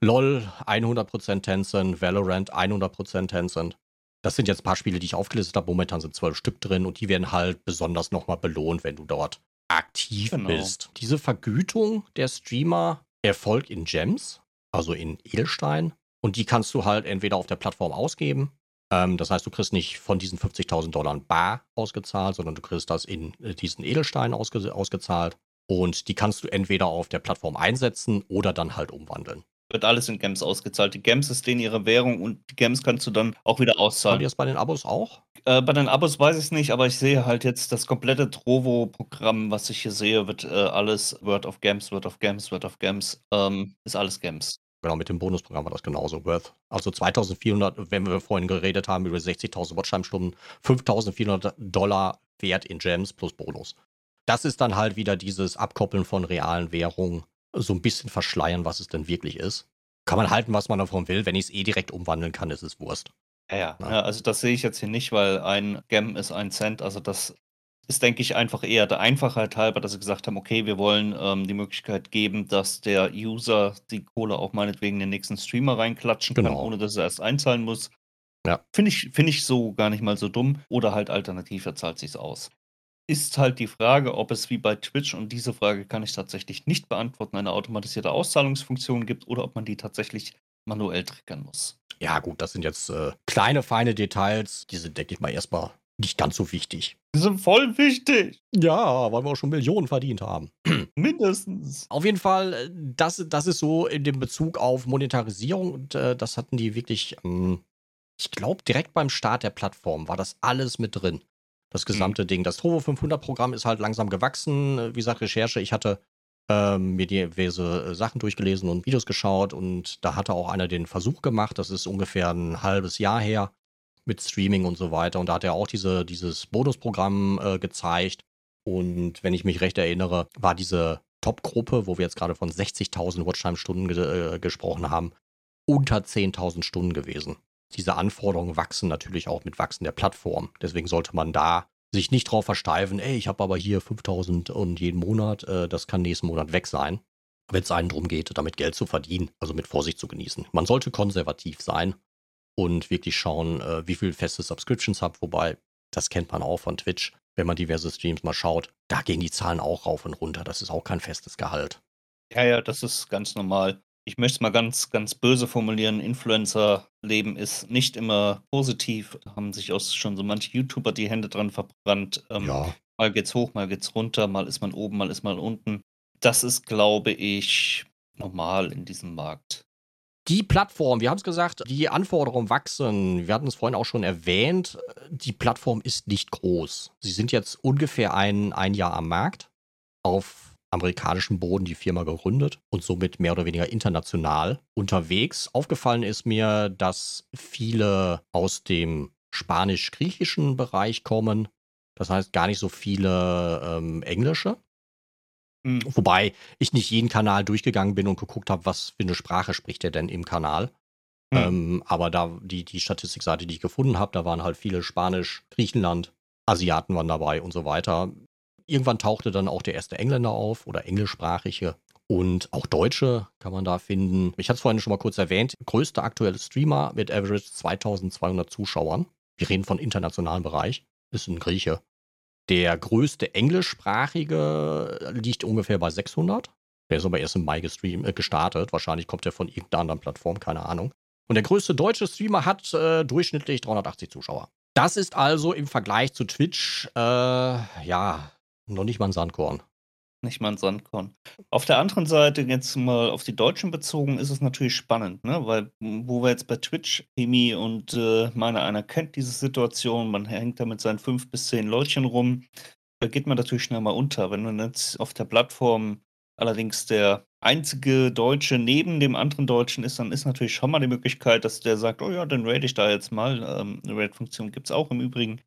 LOL, 100% Tencent. Valorant, 100% Tencent. Das sind jetzt ein paar Spiele, die ich aufgelistet habe. Momentan sind zwölf Stück drin und die werden halt besonders nochmal belohnt, wenn du dort aktiv genau. bist. Diese Vergütung der Streamer erfolgt in Gems, also in Edelstein. Und die kannst du halt entweder auf der Plattform ausgeben. Ähm, das heißt, du kriegst nicht von diesen 50.000 Dollar bar ausgezahlt, sondern du kriegst das in äh, diesen Edelstein ausge ausgezahlt. Und die kannst du entweder auf der Plattform einsetzen oder dann halt umwandeln wird alles in Gems ausgezahlt. Die Gems ist denen ihre Währung und die Gems kannst du dann auch wieder auszahlen. Haben die das bei den Abos auch? Äh, bei den Abos weiß ich es nicht, aber ich sehe halt jetzt das komplette Trovo-Programm, was ich hier sehe, wird äh, alles Word of Gems, Word of Gems, Word of Gems, ähm, ist alles Gems. Genau, mit dem Bonusprogramm war das genauso. Worth. Also 2400, wenn wir vorhin geredet haben über 60.000 Watchtime-Stunden, 5400 Dollar wert in Gems plus Bonus. Das ist dann halt wieder dieses Abkoppeln von realen Währungen so ein bisschen verschleiern, was es denn wirklich ist. Kann man halten, was man davon will. Wenn ich es eh direkt umwandeln kann, ist es Wurst. Ja, ja. ja, also das sehe ich jetzt hier nicht, weil ein Gem ist ein Cent. Also das ist, denke ich, einfach eher der Einfachheit halber, dass sie gesagt haben, okay, wir wollen ähm, die Möglichkeit geben, dass der User die Kohle auch meinetwegen in den nächsten Streamer reinklatschen genau. kann, ohne dass er erst einzahlen muss. Ja. Finde ich, find ich so gar nicht mal so dumm. Oder halt alternativ, er zahlt sich aus ist halt die Frage, ob es wie bei Twitch, und diese Frage kann ich tatsächlich nicht beantworten, eine automatisierte Auszahlungsfunktion gibt oder ob man die tatsächlich manuell triggern muss. Ja, gut, das sind jetzt äh, kleine, feine Details. Die sind, denke ich mal, erstmal nicht ganz so wichtig. Die sind voll wichtig. Ja, weil wir auch schon Millionen verdient haben. [CLEARS THROAT] Mindestens. Auf jeden Fall, äh, das, das ist so in dem Bezug auf Monetarisierung und äh, das hatten die wirklich, ähm, ich glaube, direkt beim Start der Plattform war das alles mit drin das mhm. gesamte mhm. Ding. Das Trovo 500 Programm ist halt langsam gewachsen. Wie gesagt, Recherche. Ich hatte ähm, mir diverse äh, Sachen durchgelesen und Videos geschaut und da hatte auch einer den Versuch gemacht. Das ist ungefähr ein halbes Jahr her mit Streaming und so weiter. Und da hat er auch diese, dieses Bonusprogramm äh, gezeigt. Und wenn ich mich recht erinnere, war diese Top-Gruppe, wo wir jetzt gerade von 60.000 Watchtime-Stunden ge äh, gesprochen haben, unter 10.000 Stunden gewesen diese Anforderungen wachsen natürlich auch mit Wachsen der Plattform. Deswegen sollte man da sich nicht drauf versteifen, ey, ich habe aber hier 5000 und jeden Monat, äh, das kann nächsten Monat weg sein. Wenn es einen darum geht, damit Geld zu verdienen, also mit Vorsicht zu genießen. Man sollte konservativ sein und wirklich schauen, äh, wie viel feste Subscriptions habt, wobei, das kennt man auch von Twitch, wenn man diverse Streams mal schaut, da gehen die Zahlen auch rauf und runter. Das ist auch kein festes Gehalt. Ja, ja, das ist ganz normal ich möchte es mal ganz, ganz böse formulieren, Influencer-Leben ist nicht immer positiv. Da haben sich auch schon so manche YouTuber die Hände dran verbrannt. Ähm, ja. Mal geht's hoch, mal geht's runter, mal ist man oben, mal ist man unten. Das ist, glaube ich, normal in diesem Markt. Die Plattform, wir haben es gesagt, die Anforderungen wachsen. Wir hatten es vorhin auch schon erwähnt. Die Plattform ist nicht groß. Sie sind jetzt ungefähr ein, ein Jahr am Markt. Auf amerikanischen Boden die Firma gegründet und somit mehr oder weniger international unterwegs. Aufgefallen ist mir, dass viele aus dem spanisch-griechischen Bereich kommen. Das heißt gar nicht so viele ähm, englische. Mhm. Wobei ich nicht jeden Kanal durchgegangen bin und geguckt habe, was für eine Sprache spricht er denn im Kanal. Mhm. Ähm, aber da die, die Statistikseite, die ich gefunden habe, da waren halt viele Spanisch, Griechenland, Asiaten waren dabei und so weiter. Irgendwann tauchte dann auch der erste Engländer auf oder englischsprachige. Und auch Deutsche kann man da finden. Ich hatte es vorhin schon mal kurz erwähnt. Größter aktuelle Streamer mit Average 2200 Zuschauern. Wir reden von internationalem Bereich. Ist ein Grieche. Der größte englischsprachige liegt ungefähr bei 600. Der ist aber erst im Mai gestream, äh, gestartet. Wahrscheinlich kommt er von irgendeiner anderen Plattform, keine Ahnung. Und der größte deutsche Streamer hat äh, durchschnittlich 380 Zuschauer. Das ist also im Vergleich zu Twitch, äh, ja, noch nicht mal ein Sandkorn. Nicht mal ein Sandkorn. Auf der anderen Seite, jetzt mal auf die Deutschen bezogen, ist es natürlich spannend, ne? Weil, wo wir jetzt bei Twitch, Emi und äh, meine einer kennt diese Situation, man hängt da mit seinen fünf bis zehn Leutchen rum, da geht man natürlich schnell mal unter. Wenn man jetzt auf der Plattform allerdings der einzige Deutsche neben dem anderen Deutschen ist, dann ist natürlich schon mal die Möglichkeit, dass der sagt, oh ja, dann rate ich da jetzt mal. Ähm, eine Rate-Funktion gibt es auch im Übrigen.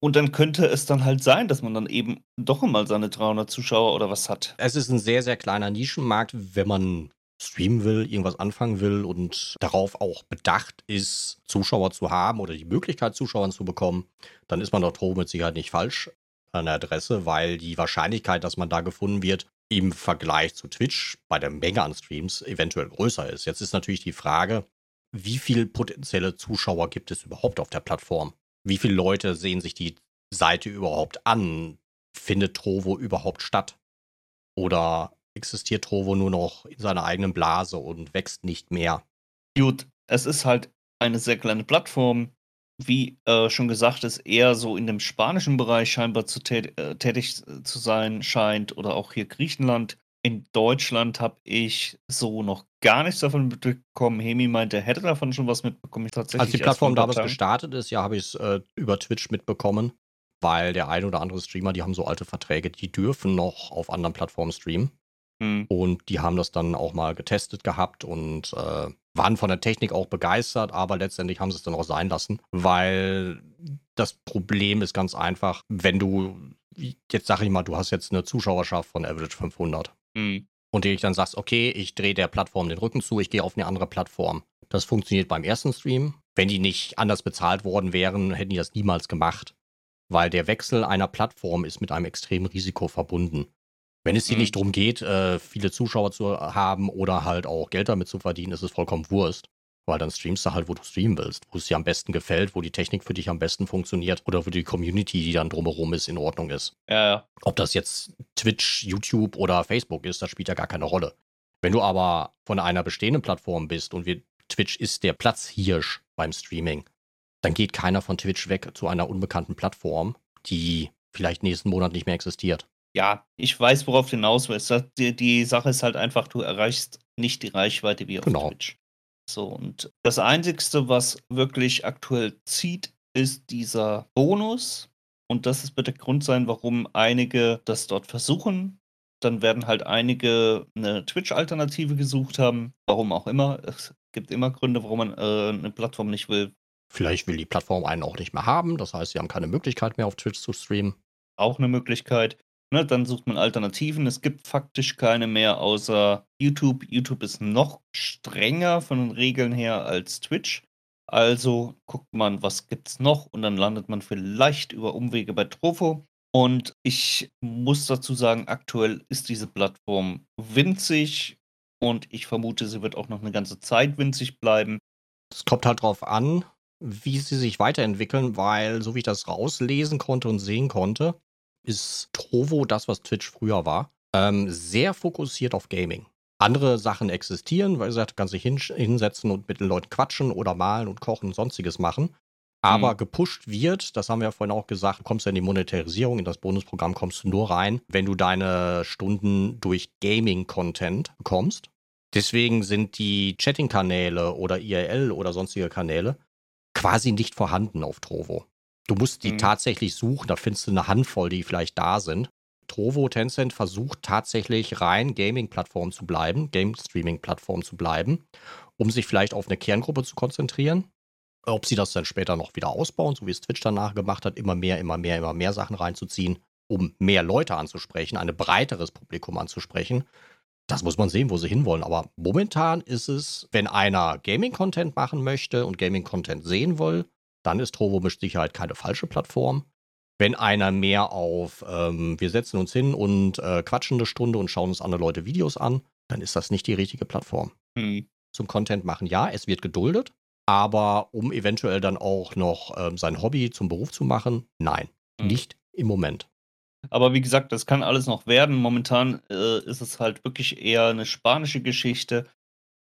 Und dann könnte es dann halt sein, dass man dann eben doch mal seine 300 Zuschauer oder was hat. Es ist ein sehr, sehr kleiner Nischenmarkt, wenn man streamen will, irgendwas anfangen will und darauf auch bedacht ist, Zuschauer zu haben oder die Möglichkeit, Zuschauer zu bekommen, dann ist man dort Trovo mit Sicherheit nicht falsch an der Adresse, weil die Wahrscheinlichkeit, dass man da gefunden wird, im Vergleich zu Twitch bei der Menge an Streams eventuell größer ist. Jetzt ist natürlich die Frage, wie viele potenzielle Zuschauer gibt es überhaupt auf der Plattform? Wie viele Leute sehen sich die Seite überhaupt an? Findet Trovo überhaupt statt? Oder existiert Trovo nur noch in seiner eigenen Blase und wächst nicht mehr? Gut, es ist halt eine sehr kleine Plattform wie äh, schon gesagt, ist eher so in dem spanischen Bereich scheinbar zu tät äh, tätig zu sein scheint oder auch hier Griechenland. In Deutschland habe ich so noch gar nichts davon mitbekommen. Hemi meinte, er hätte davon schon was mitbekommen. Ich tatsächlich Als die Plattform damals gestartet ist, ja, habe ich es äh, über Twitch mitbekommen, weil der ein oder andere Streamer, die haben so alte Verträge, die dürfen noch auf anderen Plattformen streamen. Hm. Und die haben das dann auch mal getestet gehabt und äh, waren von der Technik auch begeistert, aber letztendlich haben sie es dann auch sein lassen, weil das Problem ist ganz einfach, wenn du, jetzt sag ich mal, du hast jetzt eine Zuschauerschaft von Average 500 mhm. Und dir dann sagst, okay, ich drehe der Plattform den Rücken zu, ich gehe auf eine andere Plattform. Das funktioniert beim ersten Stream. Wenn die nicht anders bezahlt worden wären, hätten die das niemals gemacht, weil der Wechsel einer Plattform ist mit einem extremen Risiko verbunden. Wenn es dir mhm. nicht darum geht, äh, viele Zuschauer zu haben oder halt auch Geld damit zu verdienen, ist es vollkommen Wurst. Weil dann streamst du halt, wo du streamen willst, wo es dir am besten gefällt, wo die Technik für dich am besten funktioniert oder wo die Community, die dann drumherum ist, in Ordnung ist. Ja, ja. Ob das jetzt Twitch, YouTube oder Facebook ist, das spielt ja gar keine Rolle. Wenn du aber von einer bestehenden Plattform bist und wir, Twitch ist der Platzhirsch beim Streaming, dann geht keiner von Twitch weg zu einer unbekannten Plattform, die vielleicht nächsten Monat nicht mehr existiert ja, ich weiß, worauf du hinaus willst. Die, die Sache ist halt einfach, du erreichst nicht die Reichweite wie auf genau. Twitch. So, und das Einzige, was wirklich aktuell zieht, ist dieser Bonus. Und das wird der Grund sein, warum einige das dort versuchen. Dann werden halt einige eine Twitch-Alternative gesucht haben. Warum auch immer. Es gibt immer Gründe, warum man äh, eine Plattform nicht will. Vielleicht will die Plattform einen auch nicht mehr haben. Das heißt, sie haben keine Möglichkeit mehr auf Twitch zu streamen. Auch eine Möglichkeit. Ne, dann sucht man Alternativen. Es gibt faktisch keine mehr außer YouTube. YouTube ist noch strenger von den Regeln her als Twitch. Also guckt man, was gibt's noch und dann landet man vielleicht über Umwege bei Trofo. Und ich muss dazu sagen, aktuell ist diese Plattform winzig und ich vermute, sie wird auch noch eine ganze Zeit winzig bleiben. Es kommt halt drauf an, wie sie sich weiterentwickeln, weil so wie ich das rauslesen konnte und sehen konnte, ist Trovo das, was Twitch früher war, ähm, sehr fokussiert auf Gaming. Andere Sachen existieren, weil gesagt, du kannst dich hinsetzen und mit den Leuten quatschen oder malen und kochen und sonstiges machen. Aber mhm. gepusht wird, das haben wir ja vorhin auch gesagt, du kommst ja in die Monetarisierung, in das Bonusprogramm kommst du nur rein, wenn du deine Stunden durch Gaming-Content bekommst. Deswegen sind die Chatting-Kanäle oder IRL oder sonstige Kanäle quasi nicht vorhanden auf Trovo. Du musst die mhm. tatsächlich suchen, da findest du eine Handvoll, die vielleicht da sind. Trovo, Tencent versucht tatsächlich rein Gaming-Plattform zu bleiben, Game-Streaming-Plattform zu bleiben, um sich vielleicht auf eine Kerngruppe zu konzentrieren. Ob sie das dann später noch wieder ausbauen, so wie es Twitch danach gemacht hat, immer mehr, immer mehr, immer mehr Sachen reinzuziehen, um mehr Leute anzusprechen, ein breiteres Publikum anzusprechen. Das muss man sehen, wo sie hinwollen. Aber momentan ist es, wenn einer Gaming-Content machen möchte und Gaming-Content sehen will, dann ist Trovo mit Sicherheit keine falsche Plattform. Wenn einer mehr auf, ähm, wir setzen uns hin und äh, quatschen eine Stunde und schauen uns andere Leute Videos an, dann ist das nicht die richtige Plattform. Hm. Zum Content machen, ja, es wird geduldet, aber um eventuell dann auch noch ähm, sein Hobby zum Beruf zu machen, nein, Hm. nicht im Moment. Aber wie gesagt, das kann alles noch werden. Momentan äh, ist es halt wirklich eher eine spanische Geschichte.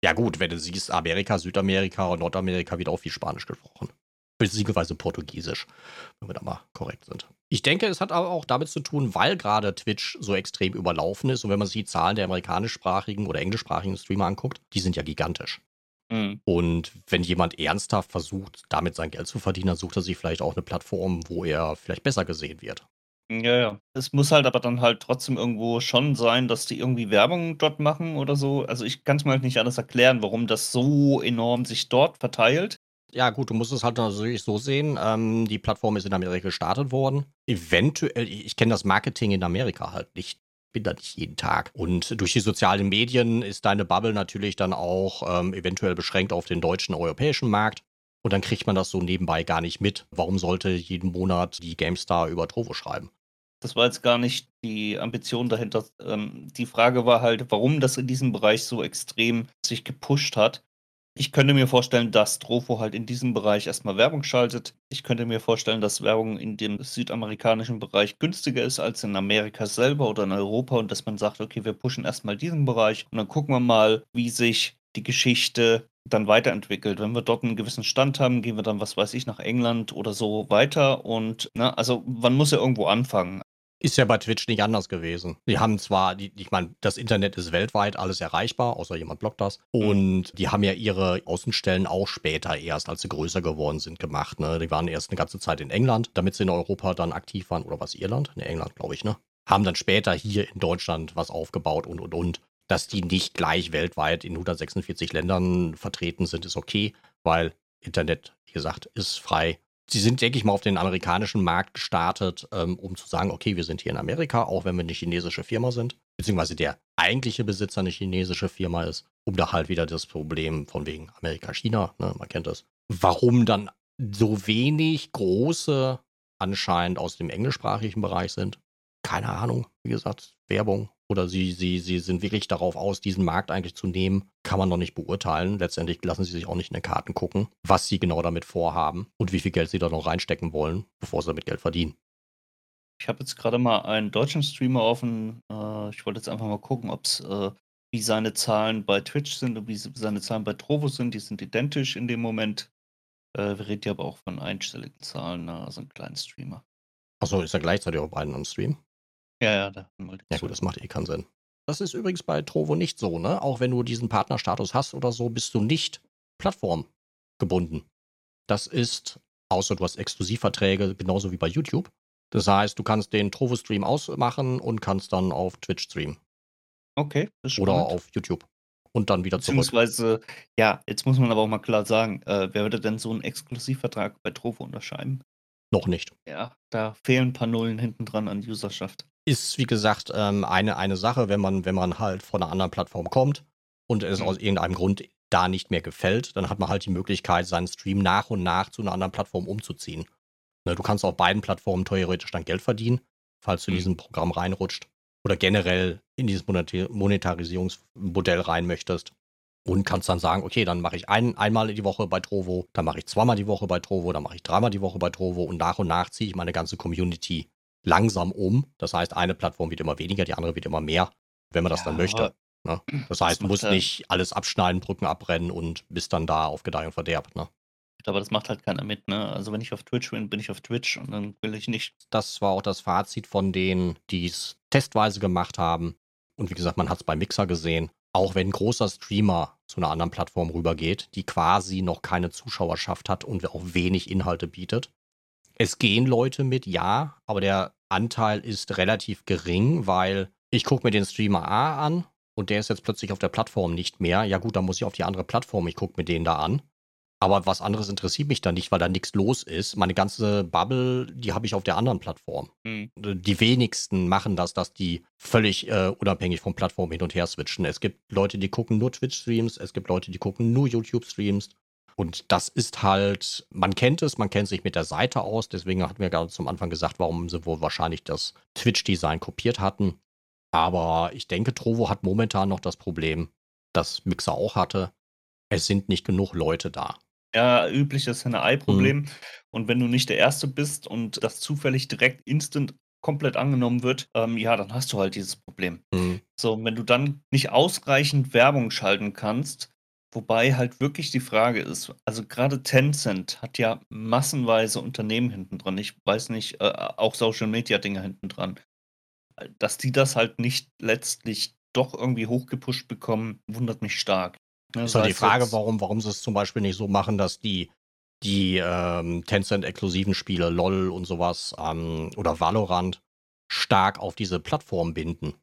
Ja gut, wenn du siehst, Amerika, Südamerika und Nordamerika wird auch viel Spanisch gesprochen. Beziehungsweise Portugiesisch, wenn wir da mal korrekt sind. Ich denke, es hat aber auch damit zu tun, weil gerade Twitch so extrem überlaufen ist und wenn man sich die Zahlen der amerikanischsprachigen oder englischsprachigen Streamer anguckt, die sind ja gigantisch. Hm. Und wenn jemand ernsthaft versucht, damit sein Geld zu verdienen, dann sucht er sich vielleicht auch eine Plattform, wo er vielleicht besser gesehen wird. Ja, ja. Es muss halt aber dann halt trotzdem irgendwo schon sein, dass die irgendwie Werbung dort machen oder so. Also ich kann es mir halt nicht anders erklären, warum das so enorm sich dort verteilt. Ja, gut, du musst es halt natürlich so sehen. Ähm, die Plattform ist in Amerika gestartet worden. Eventuell, ich, kenne das Marketing in Amerika halt nicht. Bin da nicht jeden Tag. Und durch die sozialen Medien ist deine Bubble natürlich dann auch ähm, eventuell beschränkt auf den deutschen, europäischen Markt. Und dann kriegt man das so nebenbei gar nicht mit. Warum sollte jeden Monat die GameStar über Trovo schreiben? Das war jetzt gar nicht die Ambition dahinter. Ähm, die Frage war halt, warum das in diesem Bereich so extrem sich gepusht hat. Ich könnte mir vorstellen, dass Trofo halt in diesem Bereich erstmal Werbung schaltet. Ich könnte mir vorstellen, dass Werbung in dem südamerikanischen Bereich günstiger ist als in Amerika selber oder in Europa und dass man sagt, okay, wir pushen erstmal diesen Bereich und dann gucken wir mal, wie sich die Geschichte dann weiterentwickelt. Wenn wir dort einen gewissen Stand haben, gehen wir dann, was weiß ich, nach England oder so weiter und, ne, also man muss ja irgendwo anfangen. Ist ja bei Twitch nicht anders gewesen. Die haben zwar, die, ich meine, das Internet ist weltweit alles erreichbar, außer jemand blockt das. Und die haben ja ihre Außenstellen auch später erst, als sie größer geworden sind, gemacht. Ne? Die waren erst eine ganze Zeit in England, damit sie in Europa dann aktiv waren. Oder was, Irland? Ne, England, glaube ich, ne? Haben dann später hier in Deutschland was aufgebaut und, und, und. Dass die nicht gleich weltweit in 146 Ländern vertreten sind, ist okay, weil Internet, wie gesagt, ist frei Sie sind, denke ich mal, auf den amerikanischen Markt gestartet, ähm, um zu sagen, okay, wir sind hier in Amerika, auch wenn wir eine chinesische Firma sind, beziehungsweise der eigentliche Besitzer eine chinesische Firma ist, um da halt wieder das Problem von wegen Amerika-China, ne, man kennt das. Warum dann so wenig große anscheinend aus dem englischsprachigen Bereich sind, keine Ahnung. Wie gesagt, Werbung oder sie, sie, sie sind wirklich darauf aus, diesen Markt eigentlich zu nehmen, kann man noch nicht beurteilen. Letztendlich lassen sie sich auch nicht in den Karten gucken, was sie genau damit vorhaben und wie viel Geld sie da noch reinstecken wollen, bevor sie damit Geld verdienen. Ich habe jetzt gerade mal einen deutschen Streamer offen. Äh, ich wollte jetzt einfach mal gucken, ob's, äh, wie seine Zahlen bei Twitch sind und wie seine Zahlen bei Trovo sind. Die sind identisch in dem Moment. Äh, wir reden ja aber auch von einstelligen Zahlen, ne? also ein kleiner Streamer. Achso, ist er gleichzeitig auf beiden am Stream? Ja, ja, da Ja gut, das macht eh keinen Sinn. Das ist übrigens bei Trovo nicht so, ne? Auch wenn du diesen Partnerstatus hast oder so, bist du nicht plattformgebunden. Das ist, außer du hast Exklusivverträge, genauso wie bei YouTube. Das heißt, du kannst den Trovo-Stream ausmachen und kannst dann auf Twitch streamen. Okay, das ist Oder spannend. auf YouTube. Und dann wieder zurück. Beziehungsweise, ja, jetzt muss man aber auch mal klar sagen, äh, wer würde denn so einen Exklusivvertrag bei Trovo unterschreiben? Noch nicht. Ja, da fehlen ein paar Nullen hinten dran an Userschaft. Ist, wie gesagt, ähm, eine, eine Sache, wenn man, wenn man halt von einer anderen Plattform kommt und es Mhm. aus irgendeinem Grund da nicht mehr gefällt, dann hat man halt die Möglichkeit, seinen Stream nach und nach zu einer anderen Plattform umzuziehen. Ne, du kannst auf beiden Plattformen theoretisch dann Geld verdienen, falls du in Mhm. diesem Programm reinrutscht oder generell in dieses Moneta- Monetarisierungsmodell rein möchtest. Und kannst dann sagen, okay, dann mache ich ein, einmal die Woche bei Trovo, dann mache ich zweimal die Woche bei Trovo, dann mache ich dreimal die Woche bei Trovo und nach und nach ziehe ich meine ganze Community langsam um. Das heißt, eine Plattform wird immer weniger, die andere wird immer mehr, wenn man das dann Ja, möchte. Ne? [CLEARS THROAT] Das heißt, du musst ja- nicht alles abschneiden, Brücken abbrennen und bist dann da auf Gedeih und Verderb. Ne? Aber das macht halt keiner mit, ne? Also wenn ich auf Twitch bin, bin ich auf Twitch und dann will ich nicht. Das war auch das Fazit von denen, die es testweise gemacht haben. Und wie gesagt, man hat es bei Mixer gesehen. Auch wenn ein großer Streamer zu einer anderen Plattform rübergeht, die quasi noch keine Zuschauerschaft hat und auch wenig Inhalte bietet. Es gehen Leute mit, ja, aber der Anteil ist relativ gering, weil ich gucke mir den Streamer A an und der ist jetzt plötzlich auf der Plattform nicht mehr. Ja gut, dann muss ich auf die andere Plattform, ich gucke mir den da an. Aber was anderes interessiert mich da nicht, weil da nichts los ist. Meine ganze Bubble, die habe ich auf der anderen Plattform. Hm. Die wenigsten machen das, dass die völlig äh, unabhängig von Plattformen hin und her switchen. Es gibt Leute, die gucken nur Twitch-Streams, es gibt Leute, die gucken nur YouTube-Streams. Und das ist halt, man kennt es, man kennt sich mit der Seite aus, deswegen hatten wir gerade zum Anfang gesagt, warum sie wohl wahrscheinlich das Twitch-Design kopiert hatten. Aber ich denke, Trovo hat momentan noch das Problem, das Mixer auch hatte. Es sind nicht genug Leute da. Ja, übliches Henne-Ei-Problem. Mhm. Und wenn du nicht der Erste bist und das zufällig direkt instant komplett angenommen wird, ähm, ja, dann hast du halt dieses Problem. Mhm. So, wenn du dann nicht ausreichend Werbung schalten kannst, wobei halt wirklich die Frage ist, also gerade Tencent hat ja massenweise Unternehmen hinten dran. Ich weiß nicht, äh, auch Social Media Dinge hinten dran. Dass die das halt nicht letztlich doch irgendwie hochgepusht bekommen, wundert mich stark. Ne, Ist halt die Frage, warum, warum sie es zum Beispiel nicht so machen, dass die, die ähm, Tencent-exklusiven Spiele, LOL und sowas, ähm, oder Valorant, stark auf diese Plattform binden.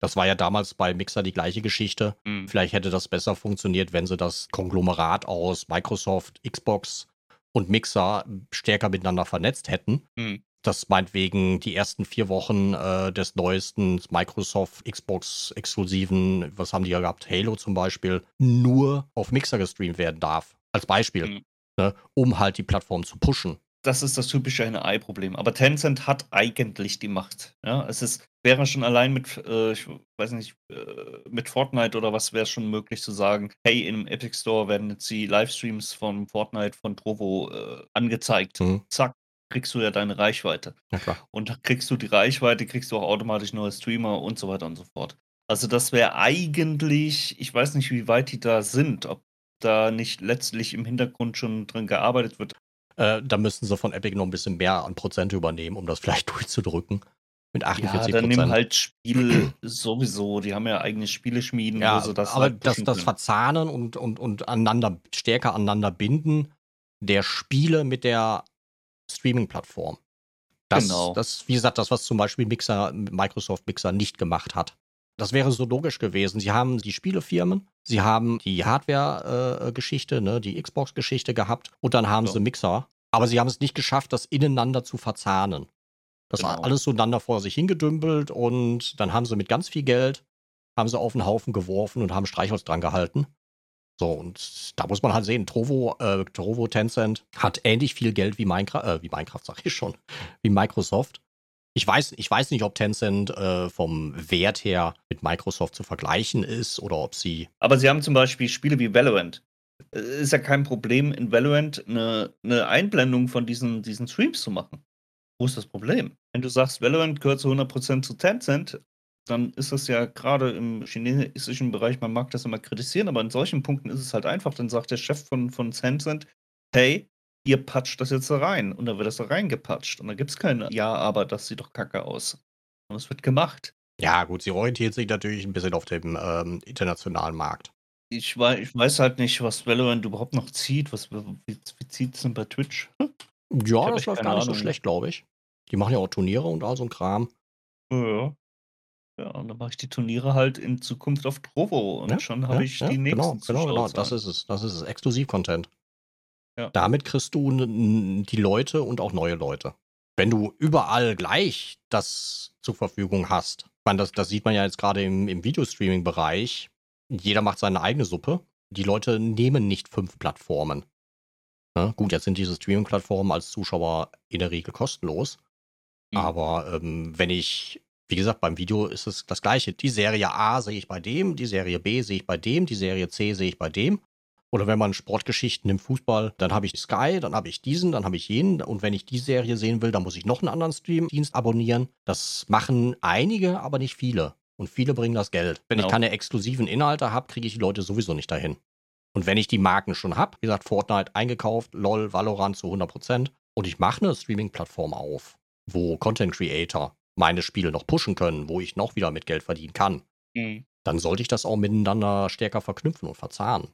Das war ja damals bei Mixer die gleiche Geschichte. Mhm. Vielleicht hätte das besser funktioniert, wenn sie das Konglomerat aus Microsoft, Xbox und Mixer stärker miteinander vernetzt hätten. Mhm. Dass meinetwegen die ersten vier Wochen äh, des neuesten Microsoft Xbox exklusiven, was haben die ja gehabt, Halo zum Beispiel, nur auf Mixer gestreamt werden darf. Als Beispiel. Mhm. Ne, um halt die Plattform zu pushen. Das ist das typische Henne-Ei-Problem. Aber Tencent hat eigentlich die Macht. Ja, es ist, wäre schon allein mit, äh, ich weiß nicht, äh, mit Fortnite oder was wäre es schon möglich zu sagen, hey, im Epic Store werden jetzt die Livestreams von Fortnite von Trovo äh, angezeigt. Mhm. Zack, kriegst du ja deine Reichweite. Ja klar. Und kriegst du die Reichweite, kriegst du auch automatisch neue Streamer und so weiter und so fort. Also das wäre eigentlich, ich weiß nicht, wie weit die da sind, ob da nicht letztlich im Hintergrund schon drin gearbeitet wird. Äh, da müssten sie von Epic noch ein bisschen mehr an Prozente übernehmen, um das [LAUGHS] vielleicht durchzudrücken. Mit Ja, 48 dann nimm Prozent. halt Spiele sowieso. Die haben ja eigene Spieleschmieden, Ja, sie das aber halt das, das. Verzahnen und, und, und aneinander, stärker aneinander binden der Spiele mit der Streaming-Plattform. Das, Genau. das, wie gesagt, das, was zum Beispiel Mixer, Microsoft Mixer nicht gemacht hat. Das wäre so logisch gewesen. Sie haben die Spielefirmen, sie haben die Hardware-Geschichte, ne, die Xbox-Geschichte gehabt und dann haben So. sie Mixer. Aber sie haben es nicht geschafft, das ineinander zu verzahnen. Das war Genau. alles so einander vor sich hingedümpelt und dann haben sie mit ganz viel Geld, haben sie auf den Haufen geworfen und haben Streichholz dran gehalten. So, und da muss man halt sehen, Trovo, äh, Trovo Tencent hat ähnlich viel Geld wie Minecraft, äh, wie Minecraft sag ich schon, [LAUGHS] wie Microsoft. Ich weiß, ich weiß nicht, ob Tencent äh, vom Wert her mit Microsoft zu vergleichen ist oder ob sie. Aber sie haben zum Beispiel Spiele wie Valorant. Äh, Ist ja kein Problem, in Valorant eine, eine Einblendung von diesen, diesen Streams zu machen. Wo ist das Problem? Wenn du sagst, Valorant gehört zu 100% zu Tencent, dann ist das ja gerade im chinesischen Bereich, man mag das immer kritisieren, aber in solchen Punkten ist es halt einfach. Dann sagt der Chef von, von Tencent, hey, ihr patscht das jetzt da rein. Und dann wird das da reingepatscht. Und da gibt es kein Ja, aber das sieht doch kacke aus. Und es wird gemacht. Ja, gut, sie orientiert sich natürlich ein bisschen auf dem ähm, internationalen Markt. Ich weiß, ich weiß halt nicht, was Valorant überhaupt noch zieht. Was, wie, wie zieht es denn bei Twitch? Hm? Ja, das läuft gar nicht so Ahnung. schlecht, glaube ich. Die machen ja auch Turniere und all so ein Kram. Ja. Ja, und dann mache ich die Turniere halt in Zukunft auf Trovo und Ja, schon ja, habe ich ja, die genau, nächsten genau, genau. Das Zuschauerzahlen. ist es. Das ist es. Exklusiv-Content. Ja. Damit kriegst du die Leute und auch neue Leute. Wenn du überall gleich das zur Verfügung hast, ich meine, das, das sieht man ja jetzt gerade im, im Videostreaming-Bereich, jeder macht seine eigene Suppe. Die Leute nehmen nicht fünf Plattformen. Ne? Gut, jetzt sind diese Streaming-Plattformen als Zuschauer in der Regel kostenlos. Mhm. Aber ähm, wenn ich, wie gesagt, beim Video ist es das Gleiche. Die Serie A sehe ich bei dem, die Serie B sehe ich bei dem, die Serie C sehe ich bei dem. Oder wenn man Sportgeschichten im Fußball, dann habe ich Sky, dann habe ich diesen, dann habe ich jenen. Und wenn ich die Serie sehen will, dann muss ich noch einen anderen Streamdienst abonnieren. Das machen einige, aber nicht viele. Und viele bringen das Geld. Wenn ich Genau. keine exklusiven Inhalte habe, kriege ich die Leute sowieso nicht dahin. Und wenn ich die Marken schon habe, wie gesagt, Fortnite eingekauft, LOL, Valorant zu 100%, und ich mache eine Streaming-Plattform auf, wo Content Creator meine Spiele noch pushen können, wo ich noch wieder mit Geld verdienen kann, Mhm. dann sollte ich das auch miteinander stärker verknüpfen und verzahnen.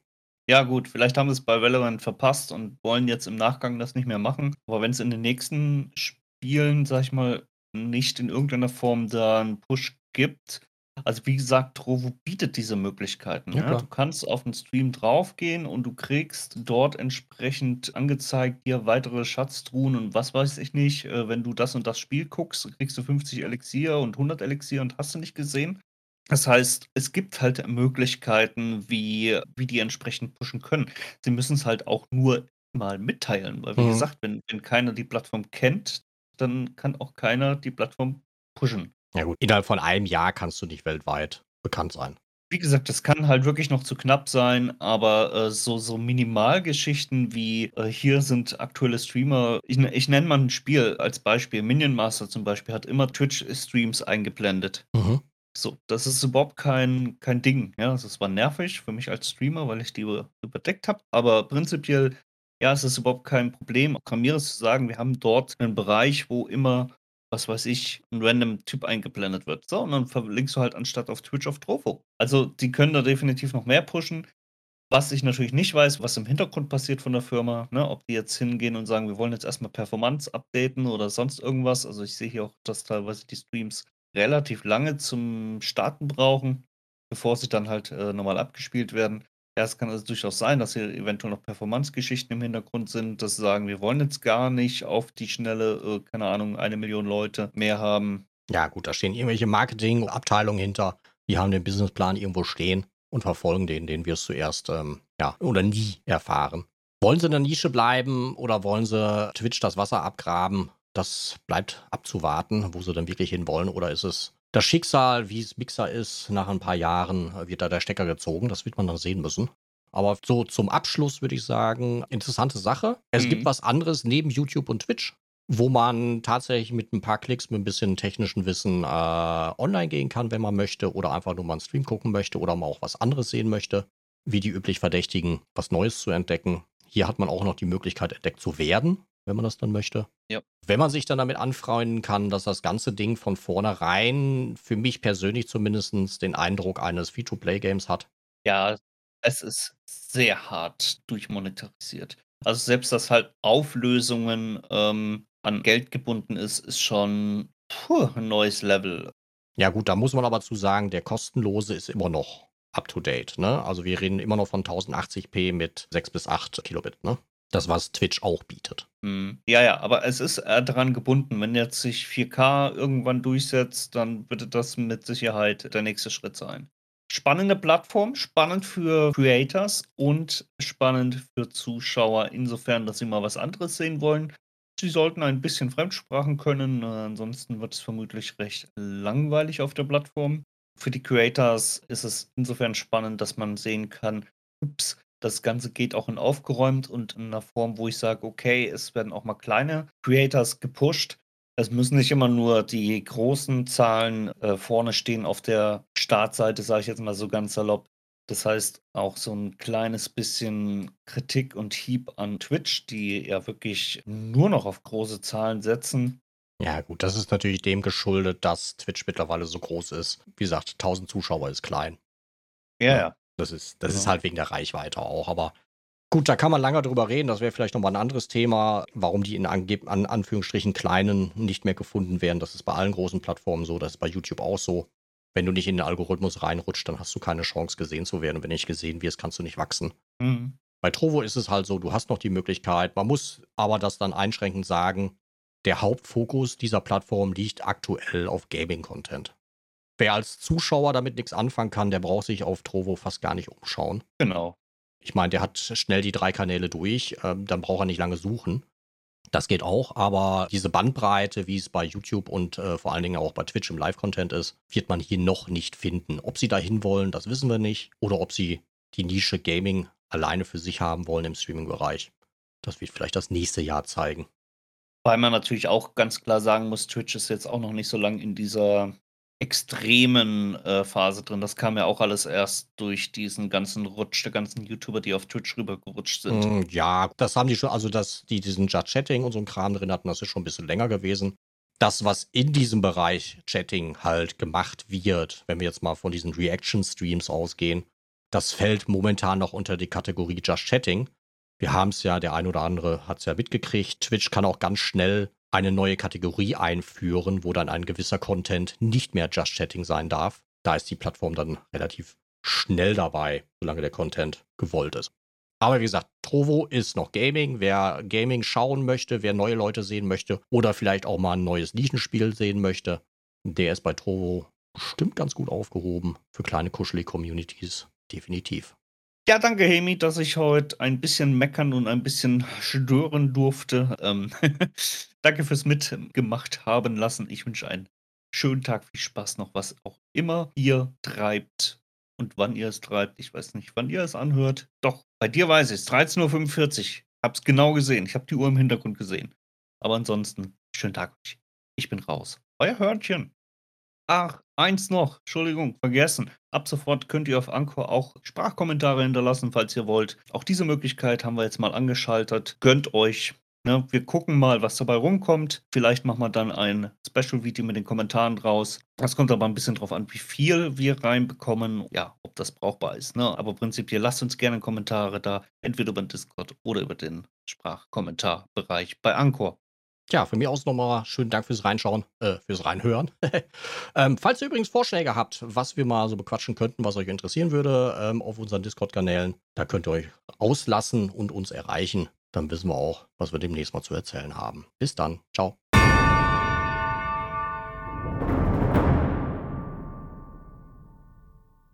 Ja, gut, vielleicht haben sie es bei Valorant verpasst und wollen jetzt im Nachgang das nicht mehr machen. Aber wenn es in den nächsten Spielen, sag ich mal, nicht in irgendeiner Form da einen Push gibt, also wie gesagt, Trovo bietet diese Möglichkeiten. Ja, Ja. Du kannst auf den Stream draufgehen und du kriegst dort entsprechend angezeigt, hier weitere Schatztruhen und was weiß ich nicht. Äh, Wenn du das und das Spiel guckst, kriegst du 50 Elixier und 100 Elixier und hast du nicht gesehen. Das heißt, es gibt halt Möglichkeiten, wie wie die entsprechend pushen können. Sie müssen es halt auch nur mal mitteilen, weil wie Mhm. gesagt, wenn wenn keiner die Plattform kennt, dann kann auch keiner die Plattform pushen. Ja gut, innerhalb von einem Jahr kannst du nicht weltweit bekannt sein. Wie gesagt, das kann halt wirklich noch zu knapp sein, aber, äh, so so Minimalgeschichten wie, äh, hier sind aktuelle Streamer ich ich nenne mal 'n Spiel als Beispiel. Minion Master zum Beispiel hat immer Twitch-Streams eingeblendet. Mhm. So, das ist überhaupt kein kein Ding, ja? Das war nervig für mich als Streamer, weil ich die über überdeckt habe, aber prinzipiell, ja, es ist überhaupt kein Problem, Ramires zu sagen: „Wir haben dort 'nen Bereich, wo immer, was weiß ich, 'n random Typ eingeblendet wird.“ So, und dann verlinkst du halt anstatt auf Twitch auf Trovo. Also, die können da definitiv noch mehr pushen. Was ich natürlich nicht weiß, was im Hintergrund passiert von der Firma, ne? Ob die jetzt hingehen und sagen: „Wir wollen jetzt erst mal Performance updaten“ oder sonst irgendwas. Also, ich sehe hier auch, dass teilweise die Streams relativ lange zum Starten brauchen, bevor sie dann halt, äh, normal abgespielt werden. Ja, es kann also durchaus sein, dass hier eventuell noch Performance-Geschichten im Hintergrund sind, dass sie sagen: „Wir wollen jetzt gar nicht auf die Schnelle, äh, keine Ahnung, 1.000.000 Leute mehr haben.“ Ja gut, da stehen irgendwelche Marketingabteilungen hinter. Die haben den Businessplan irgendwo stehen und verfolgen den. Den wirst du erst, ähm, ja, oder nie erfahren. Wollen sie in der Nische bleiben oder wollen sie Twitch das Wasser abgraben? Das bleibt abzuwarten, wo sie dann wirklich hinwollen. Oder ist es das Schicksal, wie es Mixer ist, nach ein paar Jahren wird da der Stecker gezogen. Das wird man dann sehen müssen. Aber so zum Abschluss würde ich sagen, interessante Sache. Es gibt Mhm. was anderes neben YouTube und Twitch, wo man tatsächlich mit ein paar Klicks, mit 'n bisschen technischen Wissen, äh, online gehen kann, wenn man möchte oder einfach nur mal 'n Stream gucken möchte oder mal auch was anderes sehen möchte, wie die üblich Verdächtigen, was Neues zu entdecken. Hier hat man auch noch die Möglichkeit, entdeckt zu werden, wenn man das dann möchte. Ja. Wenn man sich dann damit anfreunden kann, dass das ganze Ding von vornherein für mich persönlich zumindestens den Eindruck eines Free-to-Play-Games hat. Ja, es ist sehr hart durchmonetarisiert. Also, selbst, dass halt Auflösungen, ähm, an Geld gebunden ist, ist schon, puh, 'n neues Level. Ja gut, da muss man aber zu sagen, der kostenlose ist immer noch up to date, ne? Also, wir reden immer noch von 1080p mit 6 bis 8 Kilobit, ne? Das, was Twitch auch bietet. Mhm. Ja, ja, aber es ist, dran gebunden. Wenn jetzt sich 4K irgendwann durchsetzt, dann würde das mit Sicherheit der nächste Schritt sein. Spannende Plattform, spannend für Creators und spannend für Zuschauer insofern, dass sie mal was anderes sehen wollen. Sie sollten ein bisschen Fremdsprachen können, äh, ansonsten wird es vermutlich recht langweilig auf der Plattform. Für die Creators ist es insofern spannend, dass man sehen kann: „Ups, das Ganze geht auch in aufgeräumt und in 'ner Form, wo ich sage: Okay, es werden auch mal kleine Creators gepusht.“ Es müssen nicht immer nur die großen Zahlen, äh, vorne stehen auf der Startseite, sage ich jetzt mal so ganz salopp. Das heißt, auch so 'n kleines bisschen Kritik und Hieb an Twitch, die ja wirklich nur noch auf große Zahlen setzen. Ja gut, das ist natürlich dem geschuldet, dass Twitch mittlerweile so groß ist. Wie gesagt, 1000 Zuschauer ist klein. Ja, ja. Das ist das ist Genau. halt wegen der Reichweite auch, aber gut, da kann man lange drüber reden. Das wäre vielleicht noch mal 'n anderes Thema, warum die in angeb an Anführungsstrichen kleinen nicht mehr gefunden werden. Das ist bei allen großen Plattformen so, das ist bei YouTube auch so. Wenn du nicht in den Algorithmus reinrutscht, dann hast du keine Chance, gesehen zu werden. Und wenn nicht gesehen wirst, kannst du nicht wachsen. Mhm. Bei Trovo ist es halt so, du hast noch die Möglichkeit. Man muss aber das dann einschränkend sagen, der Hauptfokus dieser Plattform liegt aktuell auf Gaming-Content. Wer als Zuschauer damit nix anfangen kann, der braucht sich auf Trovo fast gar nicht umschauen. Genau. Ich meine, der hat schnell die 3 Kanäle durch, ähm, dann braucht er nicht lange suchen. Das geht auch, aber diese Bandbreite, wie es bei YouTube und, äh, vor allen Dingen auch bei Twitch im Live-Content ist, wird man hier noch nicht finden. Ob sie da hinwollen, das wissen wir nicht. Oder ob sie die Nische Gaming alleine für sich haben wollen im Streaming-Bereich. Das wird vielleicht das nächste Jahr zeigen. Weil man natürlich auch ganz klar sagen muss, Twitch ist jetzt auch noch nicht so lang in dieser extremen, äh, Phase drin. Das kam ja auch alles erst durch diesen ganzen Rutsch der ganzen YouTuber, die auf Twitch rübergerutscht sind. Hm, ja, das haben die schon also, dass die diesen Judge-Chatting und so 'n Kram drin hatten, das ist schon 'n bisschen länger gewesen. Das, was in diesem Bereich Chatting halt gemacht wird, wenn wir jetzt mal von diesen Reaction-Streams ausgehen, das fällt momentan noch unter die Kategorie Just Chatting. Wir haben's ja der ein oder andere hat's ja mitgekriegt. Twitch kann auch ganz schnell eine neue Kategorie einführen, wo dann ein gewisser Content nicht mehr Just Chatting sein darf. Da ist die Plattform dann relativ schnell dabei, solange der Content gewollt ist. Aber wie gesagt, Trovo ist noch Gaming. Wer Gaming schauen möchte, wer neue Leute sehen möchte oder vielleicht auch mal 'n neues Nischenspiel sehen möchte, der ist bei Trovo bestimmt ganz gut aufgehoben für kleine kuschelige Communities. Definitiv. Ja, danke, Hemi, dass ich heute ein bisschen meckern und ein bisschen stören durfte. Ähm, [LAUGHS] danke fürs Mitgemacht haben lassen. Ich wünsche einen schönen Tag, viel Spaß noch, was auch immer ihr treibt und wann ihr es treibt. Ich weiß nicht, wann ihr es anhört. Doch, bei dir weiß ich es. 13.45 Uhr. Hab's genau gesehen. Ich habe die Uhr im Hintergrund gesehen. Aber ansonsten, schönen Tag. Ich bin raus. Euer Hörnchen. Ach, eins noch. Entschuldigung, vergessen. Ab sofort könnt ihr auf Anchor auch Sprachkommentare hinterlassen, falls ihr wollt. Auch diese Möglichkeit haben wir jetzt mal angeschaltet. Gönnt euch. Ne, wir gucken mal, was dabei rumkommt. Vielleicht machen wir dann ein Special-Video mit den Kommentaren draus. Das kommt aber ein bisschen drauf an, wie viel wir reinbekommen. Ja, ob das brauchbar ist. Ne? Aber prinzipiell lasst uns gerne Kommentare da, entweder über den Discord oder über den Sprachkommentarbereich bei Anchor. Ja, von mir aus nochmal schönen Dank fürs Reinschauen, äh, fürs Reinhören. [LAUGHS] ähm, falls ihr übrigens Vorschläge habt, was wir mal so bequatschen könnten, was euch interessieren würde, ähm, auf unseren Discord-Kanälen, da könnt ihr euch auslassen und uns erreichen. Dann wissen wir auch, was wir demnächst mal zu erzählen haben. Bis dann. Ciao.